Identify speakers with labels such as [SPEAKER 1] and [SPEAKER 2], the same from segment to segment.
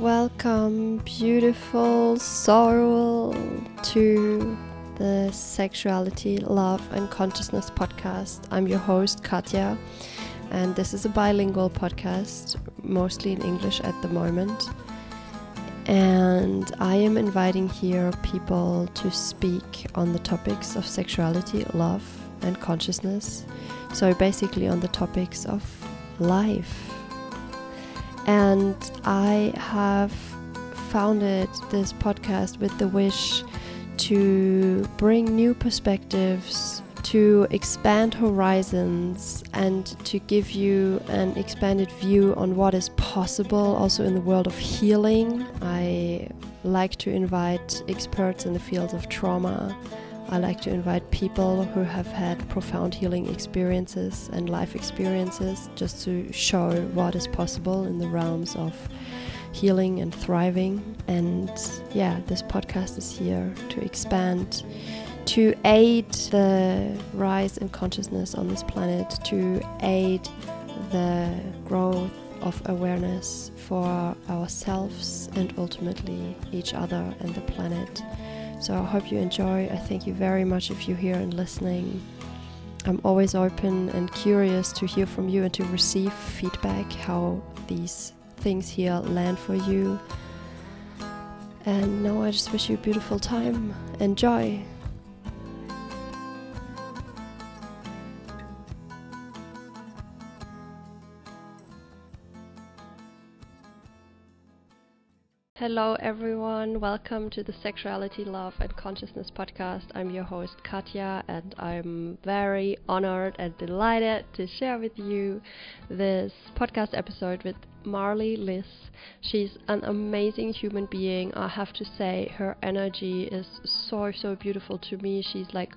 [SPEAKER 1] Welcome, beautiful soul, to the Sexuality, Love, and Consciousness podcast. I'm your host, Katja, and this is a bilingual podcast, mostly in English at the moment. And I am inviting here people to speak on the topics of sexuality, love, and consciousness. So, basically, on the topics of life and I have founded this podcast with the wish to bring new perspectives, to expand horizons, and to give you an expanded view on what is possible also in the world of healing. I like to invite experts in the fields of trauma I like to invite people who have had profound healing experiences and life experiences just to show what is possible in the realms of healing and thriving. And yeah, this podcast is here to expand, to aid the rise in consciousness on this planet, to aid the growth of awareness for ourselves and ultimately each other and the planet. So I hope you enjoy. I thank you very much if you're here and listening. I'm always open and curious to hear from you and to receive feedback how these things here land for you. And now I just wish you a beautiful time. Enjoy. Hello, everyone. Welcome to the Sexuality, Love, and Consciousness podcast. I'm your host, Katya, and I'm very honored and delighted to share with you this podcast episode with Marlee Liss. She's an amazing human being. I have to say, her energy is so, so beautiful to me. She's like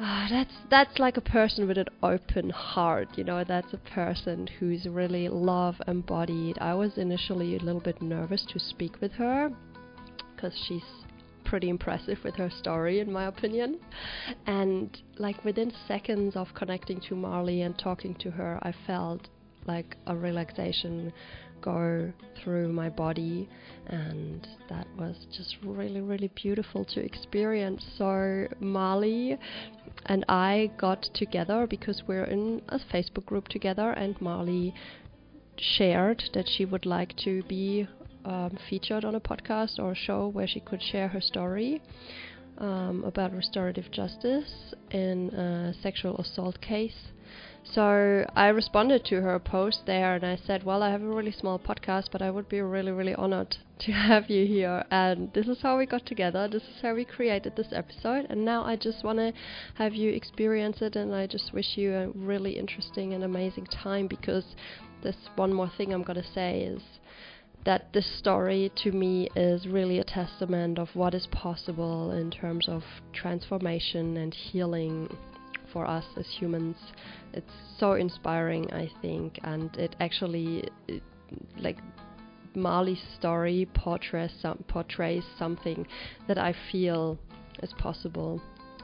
[SPEAKER 1] uh, that's that's like a person with an open heart you know that's a person who's really love embodied. I was initially a little bit nervous to speak with her because she's pretty impressive with her story in my opinion. And like within seconds of connecting to marlee and talking to her i felt like a relaxation go through my body and that was just really really beautiful to experience. So Marlee and I got together because we're in a Facebook group together and Marlee shared that she would like to be um, featured on a podcast or a show where she could share her story um, about restorative justice in a sexual assault case. So I responded to her post there and I said, Well, I have a really small podcast, but I would be really, really honored to have you here. And this is how we got together. This is how we created this episode. And now I just want to have you experience it. And I just wish you a really interesting and amazing time because this one more thing I'm going to say is that this story to me is really a testament of what is possible in terms of transformation and healing for us as humans. It's so inspiring, I think, and it actually, it, like, Marlee's story portrays, some, portrays something that I feel is possible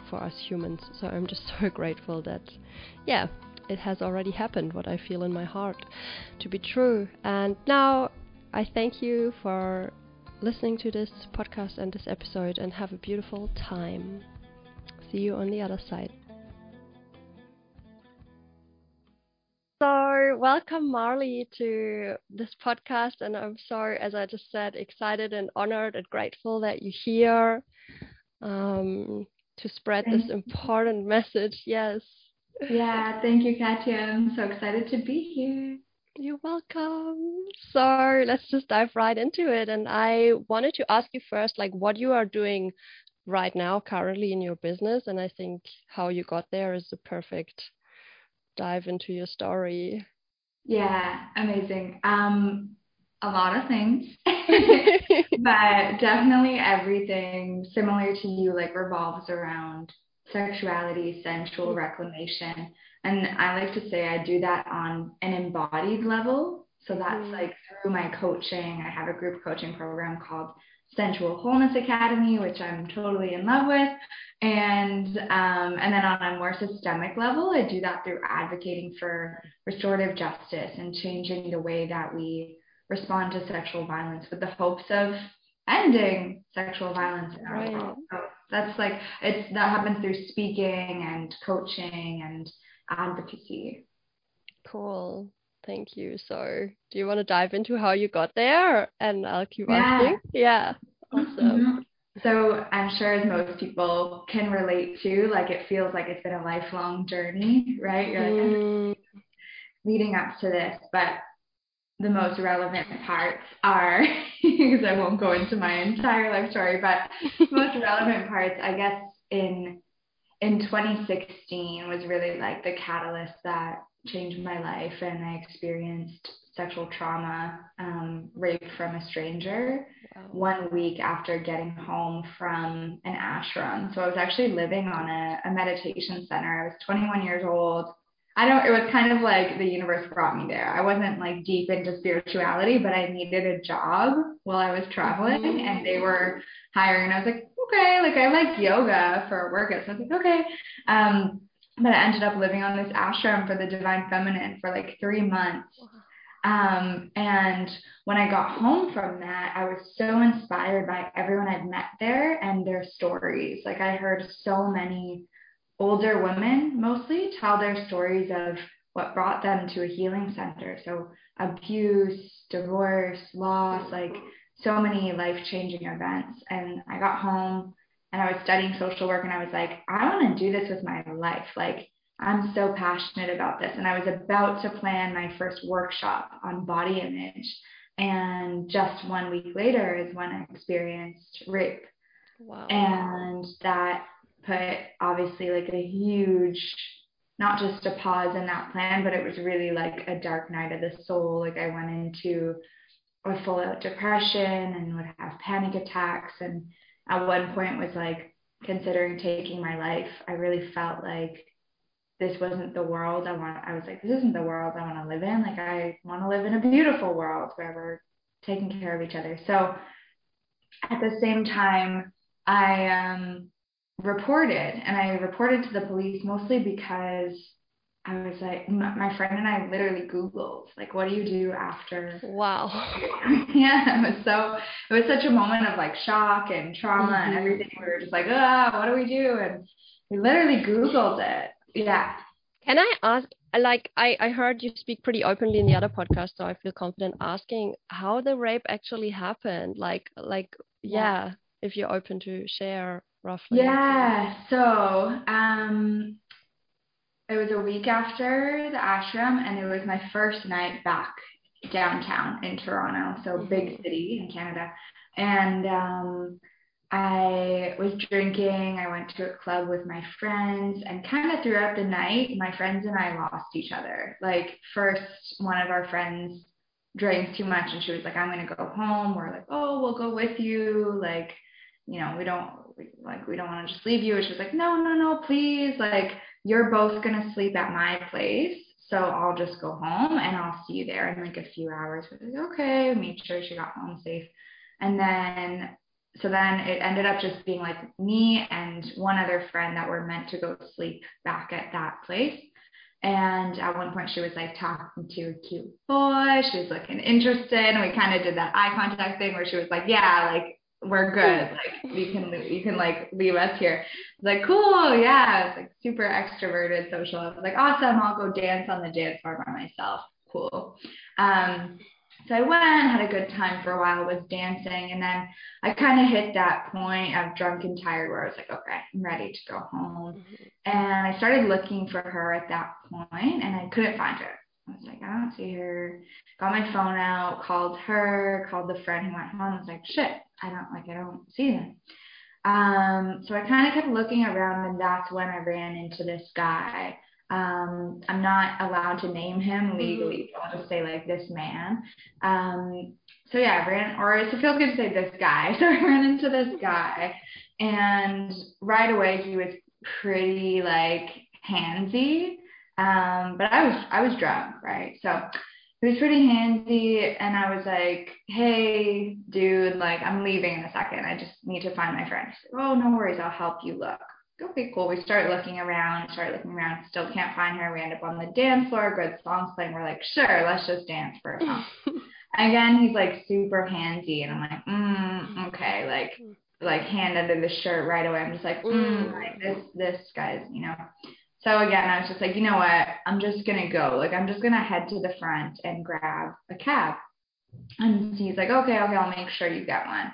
[SPEAKER 1] for us humans. So I'm just so grateful that, yeah, it has already happened, what I feel in my heart to be true. And now I thank you for listening to this podcast and this episode and have a beautiful time. See you on the other side. Welcome Marlee to this podcast, and I'm so, as I just said, excited and honored and grateful that you're here um, to spread thank this important message. Yes.
[SPEAKER 2] Yeah, thank you, Katja. I'm so excited to be here.
[SPEAKER 1] You're welcome. So let's just dive right into it. And I wanted to ask you first, like, what you are doing right now, currently in your business, and I think how you got there is the perfect dive into your story?
[SPEAKER 2] Yeah, amazing. Um, a lot of things, but definitely everything similar to you, like revolves around sexuality, sensual reclamation. And I like to say I do that on an embodied level. So that's mm. like through my coaching. I have a group coaching program called Sensual Wholeness Academy, which I'm totally in love with. And um, and then on a more systemic level, I do that through advocating for restorative justice and changing the way that we respond to sexual violence with the hopes of ending sexual violence in our
[SPEAKER 1] Right.
[SPEAKER 2] world. So that's like it's that happens through speaking and coaching and advocacy.
[SPEAKER 1] Cool. Thank you. So, do you want to dive into how you got there? And I'll keep
[SPEAKER 2] Yeah.
[SPEAKER 1] asking. Yeah. Awesome.
[SPEAKER 2] Mhm. So I'm sure as most people can relate to, like it feels like it's been a lifelong journey, right? You're like,
[SPEAKER 1] Mm,
[SPEAKER 2] leading up to this, but the most relevant parts are because I won't go into my entire life story, but the most relevant parts, I guess, in in 2016 was really like the catalyst that changed my life, and I experienced sexual trauma, um, rape from a stranger
[SPEAKER 1] wow.
[SPEAKER 2] one week after getting home from an ashram. So I was actually living on a, a meditation center. I was 21 years old. I don't, it was kind of like the universe brought me there. I wasn't like deep into spirituality, but I needed a job while I was traveling and they were hiring. I was like, okay, like I like yoga for a workout. So I was like, okay. Um, but I ended up living on this ashram for the divine feminine for like three months. Um, and when I got home from that, I was so inspired by everyone I'd met there and their stories. Like I heard so many older women mostly tell their stories of what brought them to a healing center. So abuse, divorce, loss, like so many life-changing events. And I got home and I was studying social work and I was like, I want to do this with my life. Like I'm so passionate about this. And I was about to plan my first workshop on body image. And just one week later is when I experienced rape.
[SPEAKER 1] Wow.
[SPEAKER 2] And that put obviously like a huge, not just a pause in that plan, but it was really like a dark night of the soul. Like I went into a full out depression and would have panic attacks. And at one point was like considering taking my life. I really felt like this wasn't the world I want. I was like, this isn't the world I want to live in. Like, I want to live in a beautiful world where we're taking care of each other. So, at the same time, I um, reported, and I reported to the police mostly because I was like, my friend and I literally Googled, like, what do you do after?
[SPEAKER 1] Wow.
[SPEAKER 2] yeah, it was so, it was such a moment of like shock and trauma
[SPEAKER 1] Mhm.
[SPEAKER 2] and everything. We were just like, ah, what do we do? And we literally Googled it. Yeah.
[SPEAKER 1] Can I ask, like, I, I heard you speak pretty openly in the other podcast, so I feel confident asking how the rape actually happened. Like, like,
[SPEAKER 2] Yeah.
[SPEAKER 1] yeah, if you're open to share roughly.
[SPEAKER 2] Yeah. So, um, it was a week after the ashram, and it was my first night back downtown in Toronto, so big
[SPEAKER 1] Mhm.
[SPEAKER 2] city in Canada. And um, I was drinking. I went to a club with my friends, and kind of throughout the night, my friends and I lost each other. Like, first, one of our friends drank too much, and she was like, I'm going to go home. We're like, oh, we'll go with you. Like, you know, we don't like we don't want to just leave you. And she was like, no, no, no, please. Like, you're both gonna sleep at my place, so I'll just go home and I'll see you there in like a few hours. We're like, okay. Made sure she got home safe, and then so then it ended up just being like me and one other friend that were meant to go sleep back at that place. And at one point, she was like talking to a cute boy. She was looking interested, and we kind of did that eye contact thing where she was like, "Yeah, like we're good. Like you can you can like leave us here." Like, "Cool, yeah." It's like super extroverted, social. I was like, "Awesome, I'll go dance on the dance floor by myself." Cool. Um, so I went, had a good time for a while, was dancing, and then I kind of hit that point of drunk and tired where I was like, "Okay, I'm ready to go home."
[SPEAKER 1] Mhm.
[SPEAKER 2] And I started looking for her at that point and I couldn't find her. I was like, I don't see her. Got my phone out, called her, called the friend who went home. I was like, shit, I don't like I don't see them. Um, so I kind of kept looking around and that's when I ran into this guy. Um, I'm not allowed to name him legally, so I'll just say like this man. Um, so yeah, I ran, or it feels good to say this guy. So I ran into this guy, and right away he was pretty like handsy. Um, but I was I was drunk, right? So he was pretty handy and I was like, "Hey, dude, like I'm leaving in a second. I just need to find my friend." Like, "Oh, no worries. I'll help you look." Okay, cool. We start looking around, start looking around, still can't find her. We end up on the dance floor, good songs playing. We're like, sure, let's just dance for a song. again, he's like super handsy, and I'm like, mm, okay, like like hand under the shirt right away. I'm just like, mm,
[SPEAKER 1] Mm.
[SPEAKER 2] like this this guy's, you know. So again, I was just like, you know what? I'm just gonna go. Like I'm just gonna head to the front and grab a cab. And he's like, okay, okay, I'll make sure you get one.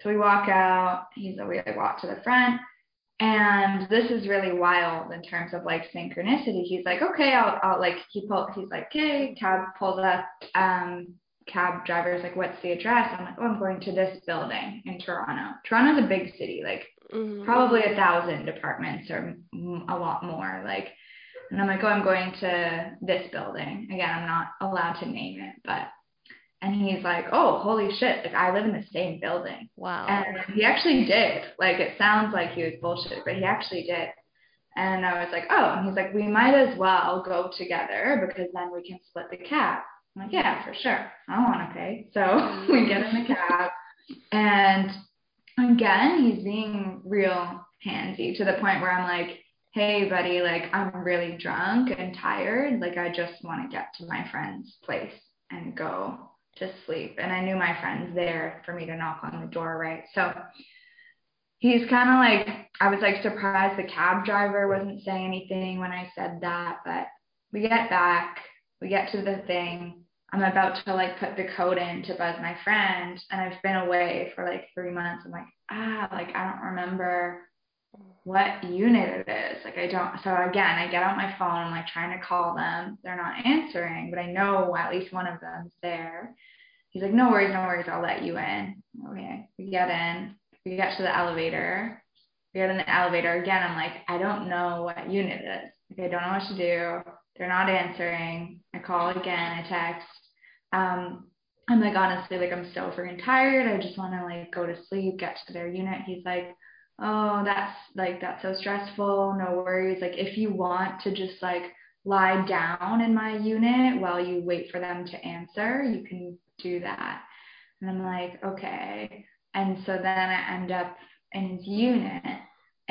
[SPEAKER 2] So we walk out. He's we like walk to the front. And this is really wild in terms of like synchronicity. He's like, okay, I'll, I'll like he pull. He's like, okay, cab pulls up. Um, cab driver's like, what's the address? I'm like, oh, I'm going to this building in Toronto. Toronto's a big city, like
[SPEAKER 1] Mhm.
[SPEAKER 2] probably a thousand apartments or a lot more. Like, and I'm like, oh, I'm going to this building. Again, I'm not allowed to name it, but. And he's like, oh, holy shit! Like I live in the same building.
[SPEAKER 1] Wow.
[SPEAKER 2] And he actually did. Like it sounds like he was bullshit, but he actually did. And I was like, oh, and he's like, we might as well go together because then we can split the cab. I'm like, yeah, for sure. I want to pay. So we get in the cab, and again, he's being real handsy to the point where I'm like, hey, buddy, like I'm really drunk and tired. Like I just want to get to my friend's place and go to sleep. And I knew my friend's there for me to knock on the door, right? So he's kind of like, I was like surprised the cab driver wasn't saying anything when I said that. But we get back, we get to the thing. I'm about to like put the code in to buzz my friend, and I've been away for like three months. I'm like, ah, like I don't remember what unit it is. Like I don't. So again, I get on my phone. I'm like trying to call them. They're not answering, but I know at least one of them's there. He's like, no worries, no worries. I'll let you in. Okay. We get in. We get to the elevator. We get in the elevator again. I'm like, I don't know what unit it is. Like I don't know what to do. They're not answering. I call again. I text. Um, I'm like, honestly, like I'm so freaking tired. I just want to like go to sleep, get to their unit. He's like, oh, that's like that's so stressful. No worries. Like if you want to just like lie down in my unit while you wait for them to answer, you can do that. And I'm like, okay. And so then I end up in his unit.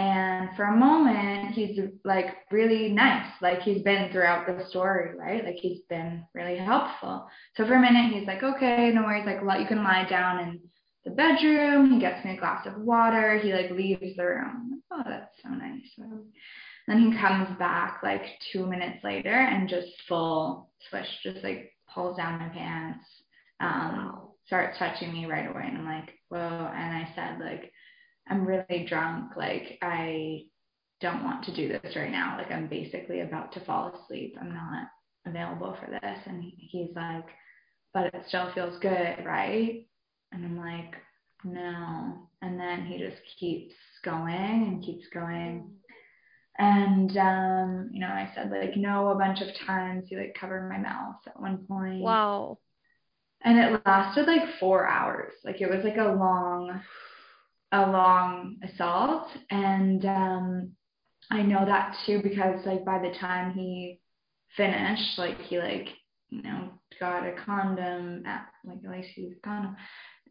[SPEAKER 2] And for a moment, he's like really nice. Like he's been throughout the story, right? Like he's been really helpful. So for a minute, he's like, okay, no worries. Like, you can lie down in the bedroom. He gets me a glass of water. He like leaves the room. Oh, that's so nice. So then he comes back like two minutes later and just full swish, just like pulls down my pants, um, starts touching me right away. And I'm like, whoa. And I said, like, I'm really drunk. Like, I don't want to do this right now. Like, I'm basically about to fall asleep. I'm not available for this. And he's like, but it still feels good, right? And I'm like, no. And then he just keeps going and keeps going. And um, you know, I said like no a bunch of times. He like covered my mouth at one point.
[SPEAKER 1] Wow.
[SPEAKER 2] And it lasted like four hours. Like it was like a long, a long assault. And um, I know that too because like by the time he finished, like he like you know got a condom at like at least he was condom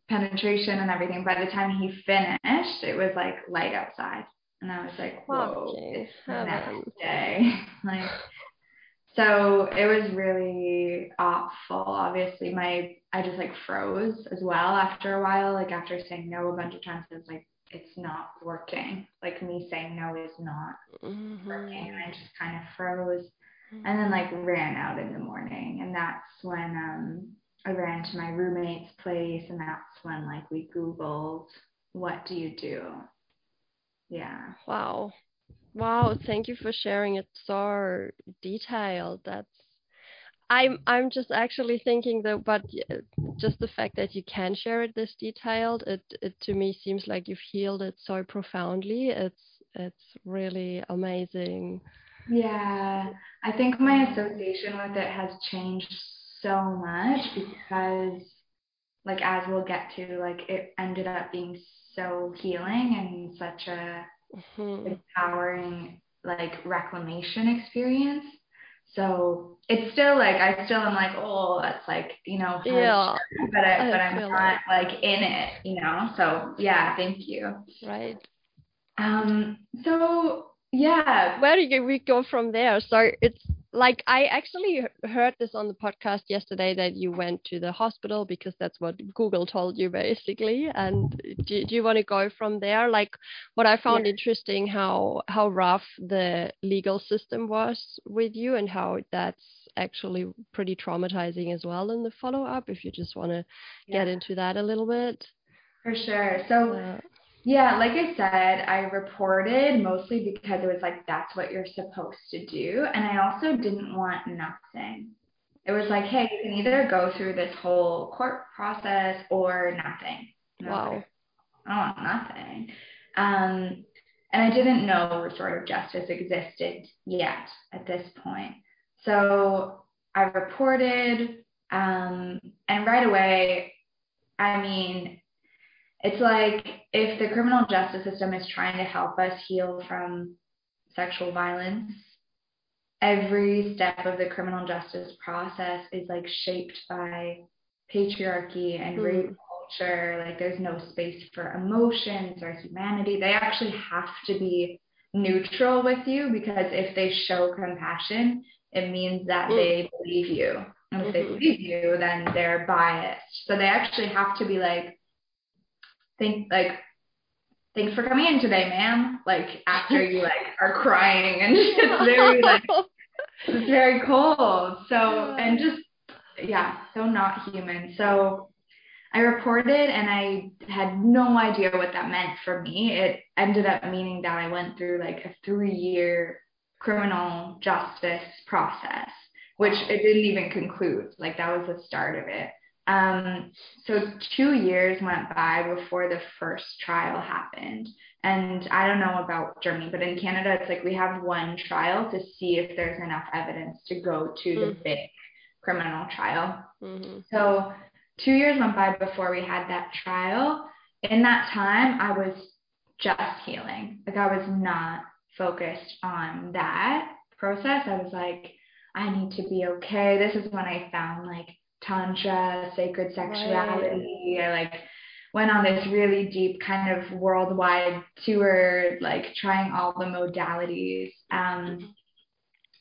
[SPEAKER 2] penetration and everything. By the time he finished, it was like light outside. And I was like, whoa,
[SPEAKER 1] Fucking
[SPEAKER 2] it's the next day. like so it was really awful. Obviously, my I just like froze as well after a while. Like after saying no a bunch of times, I was like, it's not working. Like me saying no is not working.
[SPEAKER 1] Mhm.
[SPEAKER 2] And I just kind of froze and then like ran out in the morning. And that's when um I ran to my roommate's place and that's when like we Googled what do you do? Yeah.
[SPEAKER 1] Wow. Wow, thank you for sharing it so detailed. That's I'm I'm just actually thinking that but just the fact that you can share it this detailed, it it to me seems like you've healed it so profoundly. It's it's really amazing.
[SPEAKER 2] Yeah, I think my association with it has changed so much because, like, as we'll get to, like, it ended up being so healing and such a
[SPEAKER 1] Mhm.
[SPEAKER 2] empowering, like, reclamation experience. So it's still like I still am like, oh, that's like, you know,
[SPEAKER 1] Yeah,
[SPEAKER 2] but I,
[SPEAKER 1] I
[SPEAKER 2] but I'm not like in it, you know. So yeah, thank you.
[SPEAKER 1] right.
[SPEAKER 2] Um, so yeah,
[SPEAKER 1] Where do you, we go from there? So it's like I actually heard this on the podcast yesterday that you went to the hospital because that's what Google told you basically. And do, do you want to go from there? Like what I found yeah. interesting how how rough the legal system was with you and how that's actually pretty traumatizing as well in the follow up. If you just want to yeah. get into that a little bit.
[SPEAKER 2] For sure. So. Yeah, like I said, I reported mostly because it was like, that's what you're supposed to do. And I also didn't want nothing. It was like, hey, you can either go through this whole court process or nothing.
[SPEAKER 1] wow.
[SPEAKER 2] I don't want nothing. Um, and I didn't know restorative justice existed yet at this point. So I reported, um, and right away, I mean, it's like if the criminal justice system is trying to help us heal from sexual violence, every step of the criminal justice process is like shaped by patriarchy and mm. rape culture. Like there's no space for emotions or humanity. They actually have to be neutral with you because if they show compassion, it means that mm. they believe you. And if mm-hmm. they believe you, then they're biased. So they actually have to be like, think like thanks for coming in today, ma'am. Like after you like are crying and it's very like it's very cold. So and just yeah, so not human. So I reported and I had no idea what that meant for me. It ended up meaning that I went through like a three year criminal justice process, which it didn't even conclude. Like that was the start of it. Um, so two years went by before the first trial happened. And I don't know about Germany, but in Canada, it's like we have one trial to see if there's enough evidence to go to mm-hmm. the big criminal trial. Mm-hmm. So two years went by before we had that trial. In that time, I was just healing. Like I was not focused on that process. I was like, I need to be okay. This is when I found like tantra, sacred sexuality. Right. I like went on this really deep kind of worldwide tour, like trying all the modalities, um,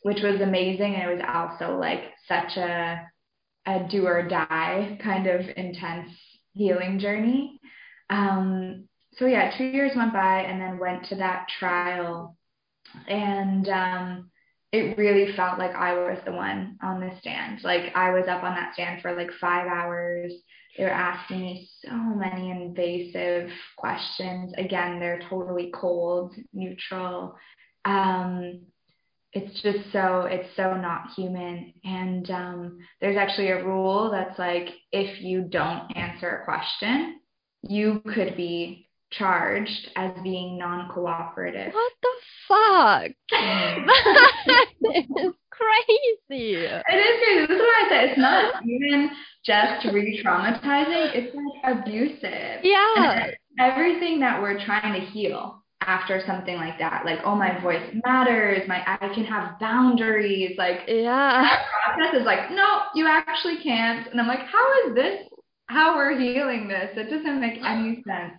[SPEAKER 2] which was amazing. And it was also like such a a do or die kind of intense healing journey. Um, so yeah, two years went by and then went to that trial and um, it really felt like I was the one on the stand. Like I was up on that stand for like five hours. They were asking me so many invasive questions. Again, they're totally cold, neutral. Um, it's just so it's so not human. And um, there's actually a rule that's like if you don't answer a question, you could be charged as being non-cooperative.
[SPEAKER 1] What the fuck? that is crazy.
[SPEAKER 2] It is crazy. This is why I said it's not even just re-traumatizing. It's like abusive.
[SPEAKER 1] Yeah.
[SPEAKER 2] Everything that we're trying to heal after something like that, like oh my voice matters, my I can have boundaries, like
[SPEAKER 1] yeah.
[SPEAKER 2] That process is like no, you actually can't. And I'm like, how is this? How we're healing this? It doesn't make any sense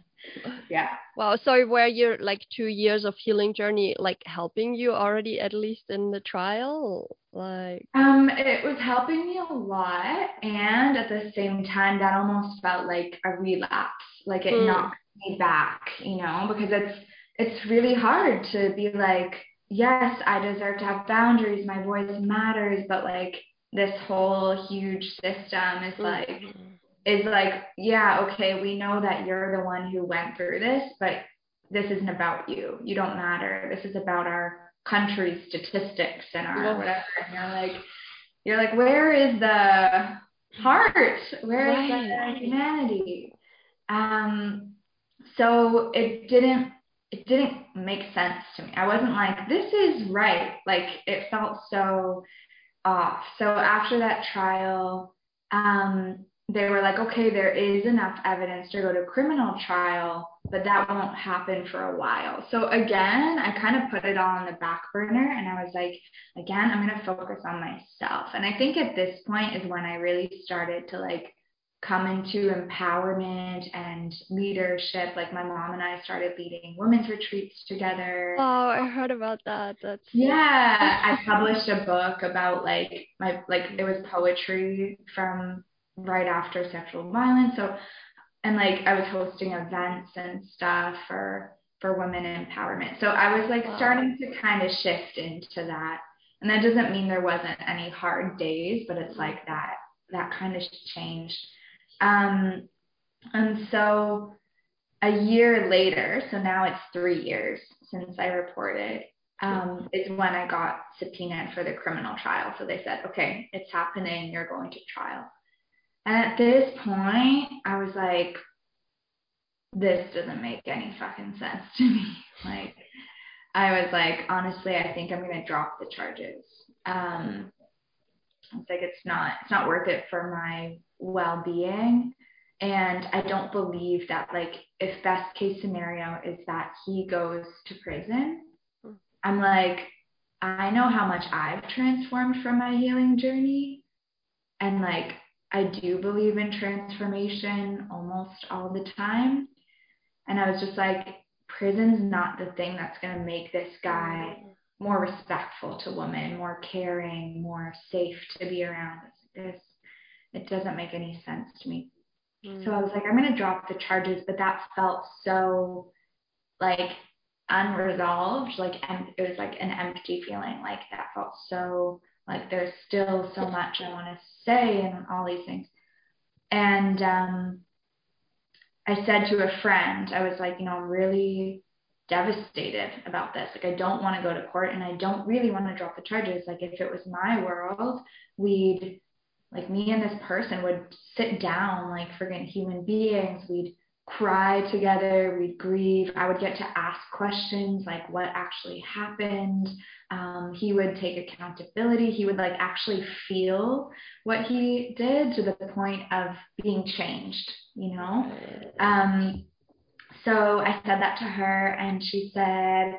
[SPEAKER 2] yeah.
[SPEAKER 1] Wow so were your like two years of healing journey like helping you already at least in the trial? Like
[SPEAKER 2] um it was helping me a lot and at the same time that almost felt like a relapse like it mm. knocked me back you know because it's it's really hard to be like yes i deserve to have boundaries my voice matters but like this whole huge system is like mm-hmm is like, yeah, okay, we know that you're the one who went through this, but this isn't about you. You don't matter. This is about our country's statistics and our whatever. And you're like, you're like, where is the heart? Where is right. the humanity? Um, so it didn't it didn't make sense to me. I wasn't like, this is right. Like it felt so off. So after that trial, um, they were like, okay, there is enough evidence to go to criminal trial, but that won't happen for a while. So again, I kind of put it all on the back burner and I was like, again, I'm going to focus on myself. And I think at this point is when I really started to like come into empowerment and leadership. Like my mom and I started leading women's retreats together.
[SPEAKER 1] Oh, I heard about that. That's
[SPEAKER 2] yeah. I published a book about like my like it was poetry from right after sexual violence. So and like I was hosting events and stuff for for women empowerment. So I was like wow. starting to kind of shift into that. And that doesn't mean there wasn't any hard days, but it's like that that kind of changed. Um, and so a year later, so now it's three years since I reported, um, is when I got subpoenaed for the criminal trial. So they said, okay, it's happening, you're going to trial. And at this point, I was like, this doesn't make any fucking sense to me. Like, I was like, honestly, I think I'm gonna drop the charges. Um, it's like it's not it's not worth it for my well-being and i don't believe that like if best case scenario is that he goes to prison hmm. i'm like i know how much i've transformed from my healing journey and like i do believe in transformation almost all the time and i was just like prison's not the thing that's going to make this guy more respectful to women more caring more safe to be around this it doesn't make any sense to me. Mm. So I was like, I'm going to drop the charges, but that felt so like unresolved. Like, and it was like an empty feeling. Like, that felt so like there's still so much I want to say and all these things. And um, I said to a friend, I was like, you know, I'm really devastated about this. Like, I don't want to go to court and I don't really want to drop the charges. Like, if it was my world, we'd like me and this person would sit down like friggin' human beings. We'd cry together, we'd grieve. I would get to ask questions like what actually happened. Um, he would take accountability. He would like actually feel what he did to the point of being changed, you know? Um, so I said that to her and she said,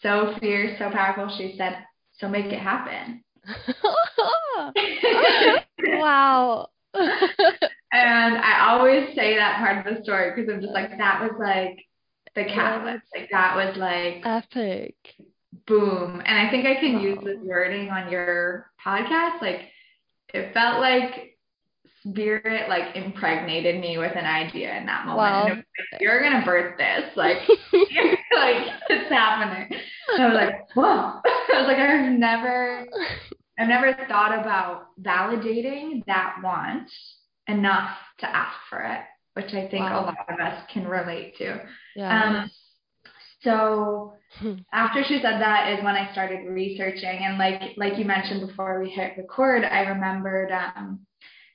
[SPEAKER 2] so fierce, so powerful. She said, so make it happen.
[SPEAKER 1] wow.
[SPEAKER 2] And I always say that part of the story because I'm just like, that was like the catalyst. Like that was like
[SPEAKER 1] epic.
[SPEAKER 2] Boom. And I think I can wow. use this wording on your podcast. Like it felt like spirit like impregnated me with an idea in that moment. Wow. Like, You're gonna birth this. Like like it's happening. And I was like, whoa. I was like, I've never I've never thought about validating that want enough to ask for it, which I think wow. a lot of us can relate to. Yeah. Um, so hmm. after she said that is when I started researching, and like like you mentioned before we hit record, I remembered um,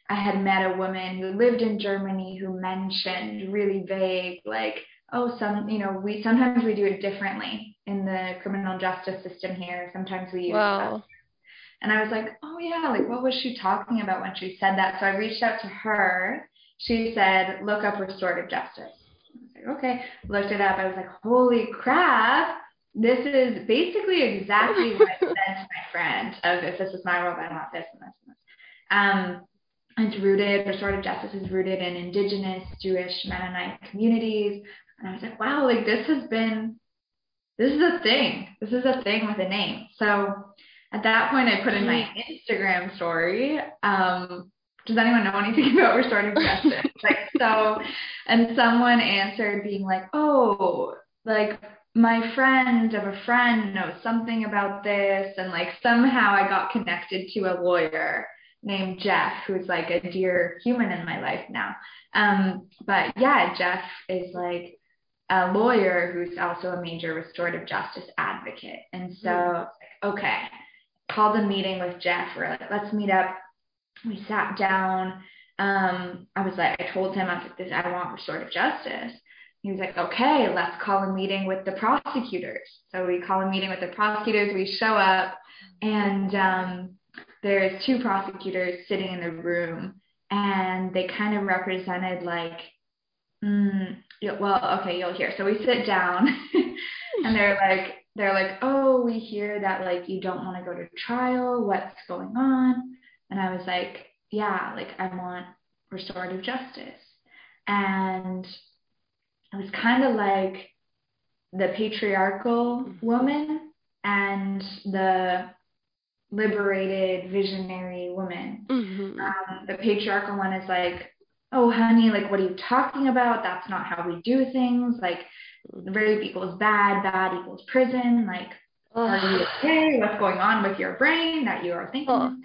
[SPEAKER 2] I had met a woman who lived in Germany who mentioned really vague, like, oh, some you know we sometimes we do it differently in the criminal justice system here. Sometimes we use
[SPEAKER 1] wow.
[SPEAKER 2] And I was like, oh yeah, like what was she talking about when she said that? So I reached out to her. She said, look up restorative justice. I was like, okay, looked it up. I was like, holy crap. This is basically exactly what I said to my friend of if this is my world, I want this and this and this. Um, it's rooted, restorative justice is rooted in indigenous Jewish Mennonite communities. And I was like, wow, like this has been, this is a thing. This is a thing with a name. So at that point, I put in my Instagram story. Um, does anyone know anything about restorative justice? like so, and someone answered being like, oh, like my friend of a friend knows something about this, and like somehow I got connected to a lawyer named Jeff, who's like a dear human in my life now. Um, but yeah, Jeff is like a lawyer who's also a major restorative justice advocate, and so mm. okay called a meeting with Jeff. We're like, let's meet up. We sat down. Um, I was like, I told him, I was like, this, I want restorative justice. He was like, okay, let's call a meeting with the prosecutors. So we call a meeting with the prosecutors. We show up, and um, there's two prosecutors sitting in the room, and they kind of represented like, mm, well, okay, you'll hear. So we sit down, and they're like, they're like, oh, we hear that like you don't want to go to trial. What's going on? And I was like, yeah, like I want, restorative justice. And it was kind of like the patriarchal
[SPEAKER 1] Mhm.
[SPEAKER 2] woman and the liberated visionary woman.
[SPEAKER 1] Mhm.
[SPEAKER 2] Um, the patriarchal one is like, oh, honey, like, what are you talking about? That's not how we do things. Like, rape equals bad, bad equals prison. Like, are you okay? What's going on with your brain that you are thinking?
[SPEAKER 1] Oh.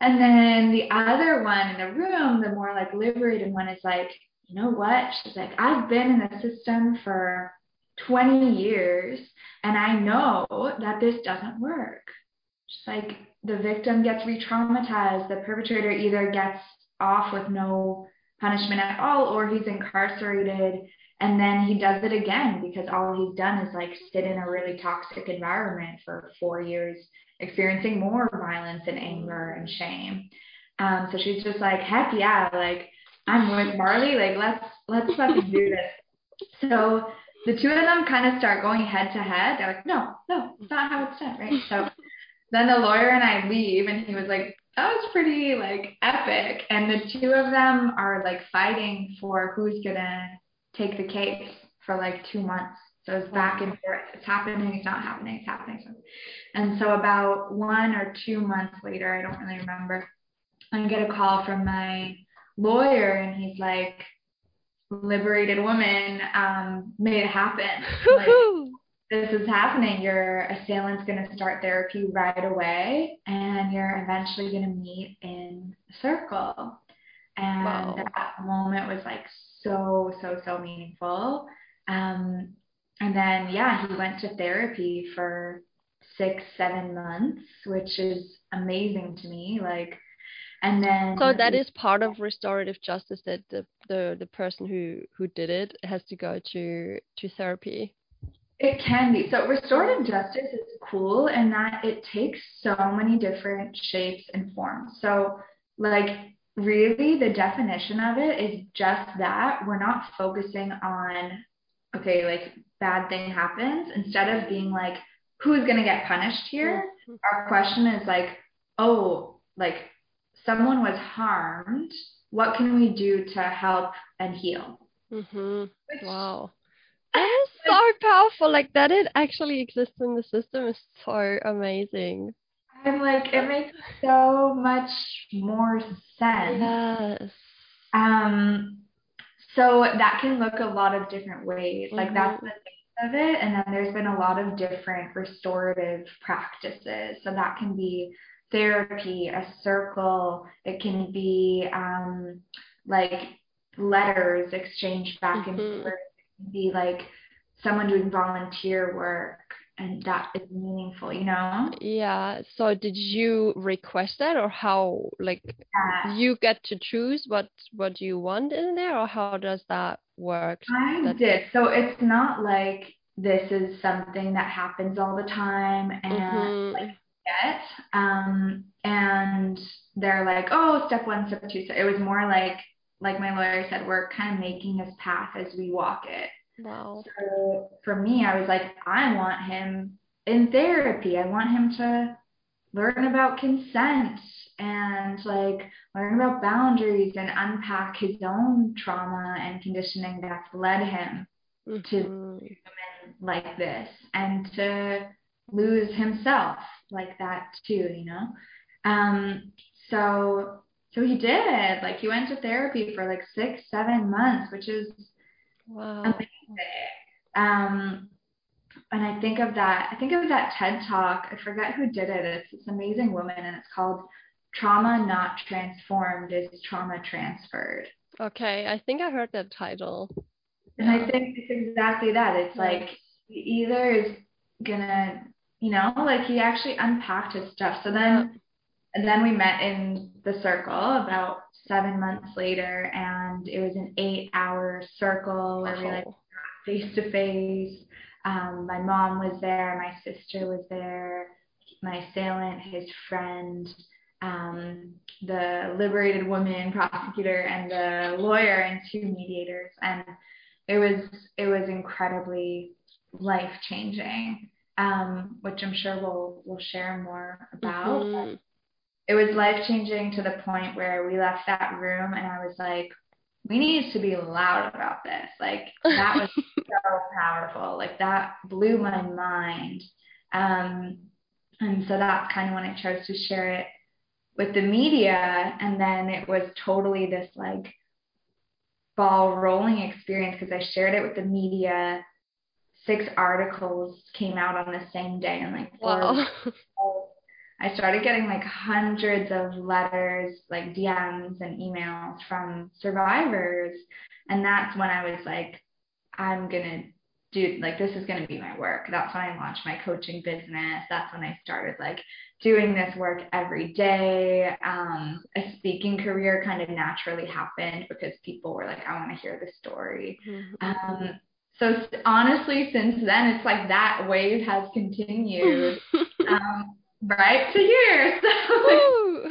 [SPEAKER 2] And then the other one in the room, the more like liberated one, is like, you know what? She's like, I've been in the system for 20 years and I know that this doesn't work. She's like, the victim gets re traumatized, the perpetrator either gets off with no punishment at all or he's incarcerated and then he does it again because all he's done is like sit in a really toxic environment for four years experiencing more violence and anger and shame. Um, so she's just like heck yeah like i'm with marlee like let's let's fucking do this. So the two of them kind of start going head to head. They're like no no it's not how it's done right? So then the lawyer and i leave and he was like that was pretty like epic and the two of them are like fighting for who's gonna take the case for like two months. So it's back and forth. It's happening, it's not happening, it's happening. And so about one or two months later, I don't really remember, I get a call from my lawyer and he's like, liberated woman, um, made it happen. Like. This is happening. Your assailant's going to start therapy right away, and you're eventually going to meet in a circle. And
[SPEAKER 1] Wow.
[SPEAKER 2] that moment was like so, so, so meaningful. Um, and then, yeah, he went to therapy for six, seven months, which is amazing to me. Like, and then
[SPEAKER 1] So that is part of restorative justice that the, the, the person who, who did it has to go to to therapy.
[SPEAKER 2] It can be. So restorative justice is cool in that it takes so many different shapes and forms. So like really the definition of it is just that. We're not focusing on okay, like bad thing happens instead of being like who's going to get punished here? Our question is like, oh, like someone was harmed. What can we do to help and heal?
[SPEAKER 1] Mm-hmm.
[SPEAKER 2] Which
[SPEAKER 1] Wow. That is so powerful. Like that it actually exists in the system is so amazing.
[SPEAKER 2] I'm like, it makes so much more sense.
[SPEAKER 1] Yes.
[SPEAKER 2] Um, so that can look a lot of different ways. Like that's
[SPEAKER 1] Mhm.
[SPEAKER 2] the of it. And then there's been a lot of different restorative practices. So that can be therapy, a circle. It can be um, like letters exchanged back
[SPEAKER 1] Mhm.
[SPEAKER 2] and forth. Be like someone doing volunteer work, and that is meaningful, you know?
[SPEAKER 1] Yeah. So did you request that or how like
[SPEAKER 2] Yeah.
[SPEAKER 1] you get to choose what what you want in there or how does that work?
[SPEAKER 2] I
[SPEAKER 1] That-
[SPEAKER 2] did. So it's not like this is something that happens all the time and
[SPEAKER 1] Mhm.
[SPEAKER 2] yet. Um, and they're like, oh, step one, step two. So it was more like, like my lawyer said, we're kind of making this path as we walk it.
[SPEAKER 1] Wow.
[SPEAKER 2] So for me, I was like, I want him in therapy. I want him to learn about consent and like learn about boundaries and unpack his own trauma and conditioning that's led him
[SPEAKER 1] Mhm.
[SPEAKER 2] like this and to lose himself like that too, you know? Um, so so he did. Like he went to therapy for like six, seven months, which is
[SPEAKER 1] Wow.
[SPEAKER 2] amazing. Um, and I think of that, I think of that TED talk. I forget who did it. It's this amazing woman, and it's called Trauma Not Transformed is Trauma Transferred.
[SPEAKER 1] Okay, I think I heard that title.
[SPEAKER 2] And I think it's exactly that. It's
[SPEAKER 1] Yeah.
[SPEAKER 2] like he either is gonna, you know, like he actually unpacked his stuff. So then, and then we met in the circle about seven months later, and it was an eight-hour circle where we like face to face. Um, my mom was there, my sister was there, my assailant, his friend, um, the liberated woman prosecutor, and the lawyer, and two mediators. And it was it was incredibly life changing, um, which I'm sure we'll we'll share more about.
[SPEAKER 1] Mhm.
[SPEAKER 2] It was life changing to the point where we left that room and I was like, we need to be loud about this. Like that was so powerful. Like that blew my mind. Um, and so that's kind of when I chose to share it with the media. And then it was totally this like ball rolling experience because I shared it with the media. Six articles came out on the same day and like four
[SPEAKER 1] Wow.
[SPEAKER 2] I started getting like hundreds of letters, like DMs and emails from survivors. And that's when I was like, I'm going to do, like, this is going to be my work. That's when I launched my coaching business. That's when I started like doing this work every day. Um, a speaking career kind of naturally happened because people were like, I want to hear the story.
[SPEAKER 1] Mhm.
[SPEAKER 2] Um, so honestly, since then, it's like that wave has continued um, right to. So,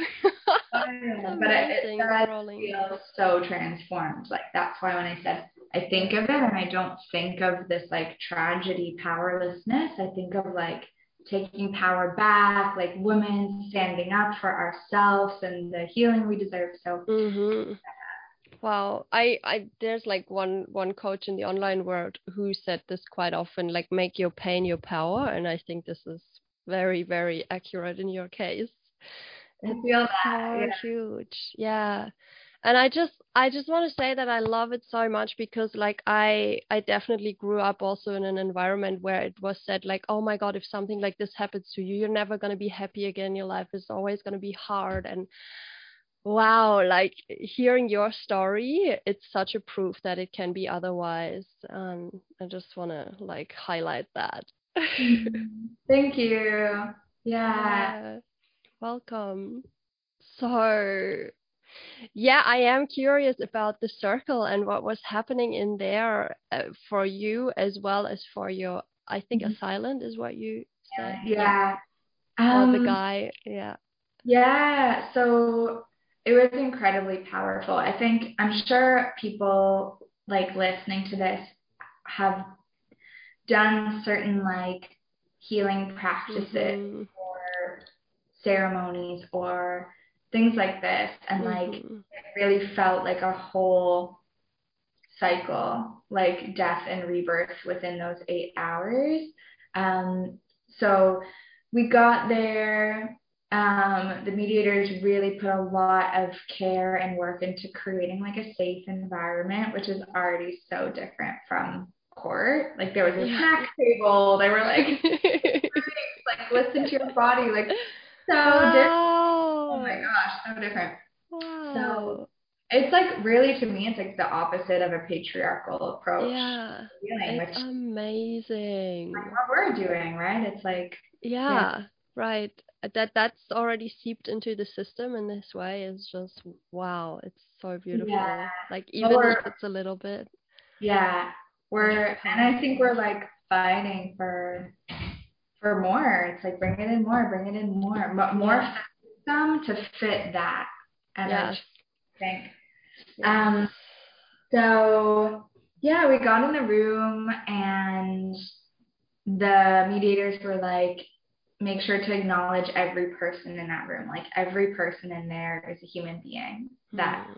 [SPEAKER 2] but it, it does feel so transformed. Like that's why when I said I think of it, and I don't think of this like tragedy powerlessness. I think of like taking power back, like women standing up for ourselves and the healing we deserve. So
[SPEAKER 1] Mm-hmm. Wow. I, I there's like one one coach in the online world who said this quite often, like make your pain your power, and I think this is very, very accurate in your case. It's so
[SPEAKER 2] Yeah.
[SPEAKER 1] huge. Yeah. And I just I just want to say that I love it so much because like I I definitely grew up also in an environment where it was said like, oh my God, if something like this happens to you, you're never gonna be happy again. Your life is always gonna be hard. And wow, like hearing your story, it's such a proof that it can be otherwise. Um, I just wanna like highlight that.
[SPEAKER 2] Thank you. Yeah.
[SPEAKER 1] Yeah, welcome. So, yeah, I am curious about the circle and what was happening in there uh, for you as well as for your, I think,
[SPEAKER 2] Mhm.
[SPEAKER 1] assailant is what you said.
[SPEAKER 2] Yeah.
[SPEAKER 1] Or the
[SPEAKER 2] Um,
[SPEAKER 1] guy. Yeah.
[SPEAKER 2] Yeah, so it was incredibly powerful. I think I'm sure people like listening to this have done certain like healing practices
[SPEAKER 1] Mhm,
[SPEAKER 2] or ceremonies or things like this and like
[SPEAKER 1] mhm.
[SPEAKER 2] it really felt like a whole cycle, like death and rebirth within those eight hours. Um, so we got there. Um, the mediators really put a lot of care and work into creating like a safe environment, which is already so different from court. Like there was a
[SPEAKER 1] Yeah.
[SPEAKER 2] snack table. They were like, like listen to your body, like so different. Oh my gosh, so different.
[SPEAKER 1] Wow.
[SPEAKER 2] It's like really to me, it's like the opposite of a patriarchal approach
[SPEAKER 1] Yeah,
[SPEAKER 2] healing, which
[SPEAKER 1] it's amazing.
[SPEAKER 2] like what we're doing, right? It's like
[SPEAKER 1] Yeah, right. That that's already seeped into the system in this way is just wow, it's so beautiful.
[SPEAKER 2] Yeah.
[SPEAKER 1] Like even
[SPEAKER 2] Or-
[SPEAKER 1] if it's a little bit.
[SPEAKER 2] yeah, we're and I think we're like fighting for for more. It's like bring it in more, bring it in more, Mo- more
[SPEAKER 1] Yeah.
[SPEAKER 2] system to fit that energy.
[SPEAKER 1] Yes.
[SPEAKER 2] I think. Um, So yeah, we got in the room and the mediators were like, make sure to acknowledge every person in that room. Like every person in there is a human being that
[SPEAKER 1] Mm,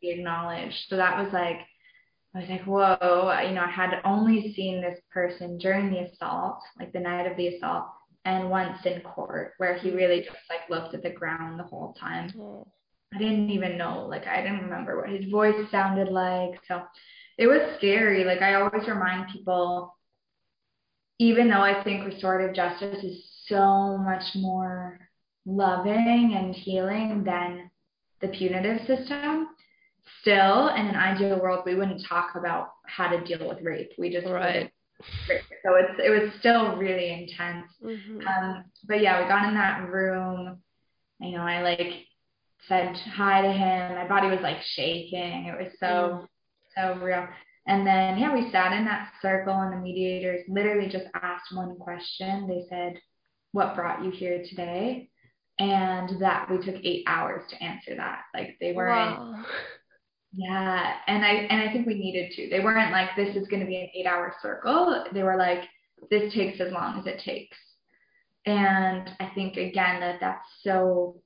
[SPEAKER 2] be acknowledged. So that was like, I was like, whoa, you know, I had only seen this person during the assault, like the night of the assault, and once in court where he really mm. just like looked at the ground the whole time.
[SPEAKER 1] oh,
[SPEAKER 2] I didn't even know, like I didn't remember what his voice sounded like. So it was scary. Like I always remind people, even though I think restorative justice is so much more loving and healing than the punitive system, still in an ideal world we wouldn't talk about how to deal with rape. We just
[SPEAKER 1] Right.
[SPEAKER 2] So it's it was still really intense.
[SPEAKER 1] mhm.
[SPEAKER 2] Um, but yeah, we got in that room. You know, I like said hi to him. My body was like shaking. It was so, so real. And then, yeah, we sat in that circle, and the mediators literally just asked one question. They said, What brought you here today? And that we took eight hours to answer that. Like they weren't,
[SPEAKER 1] Wow.
[SPEAKER 2] Yeah. And I and I think we needed to. They weren't like this is going to be an eight hour circle. They were like this takes as long as it takes. And I think again that that's so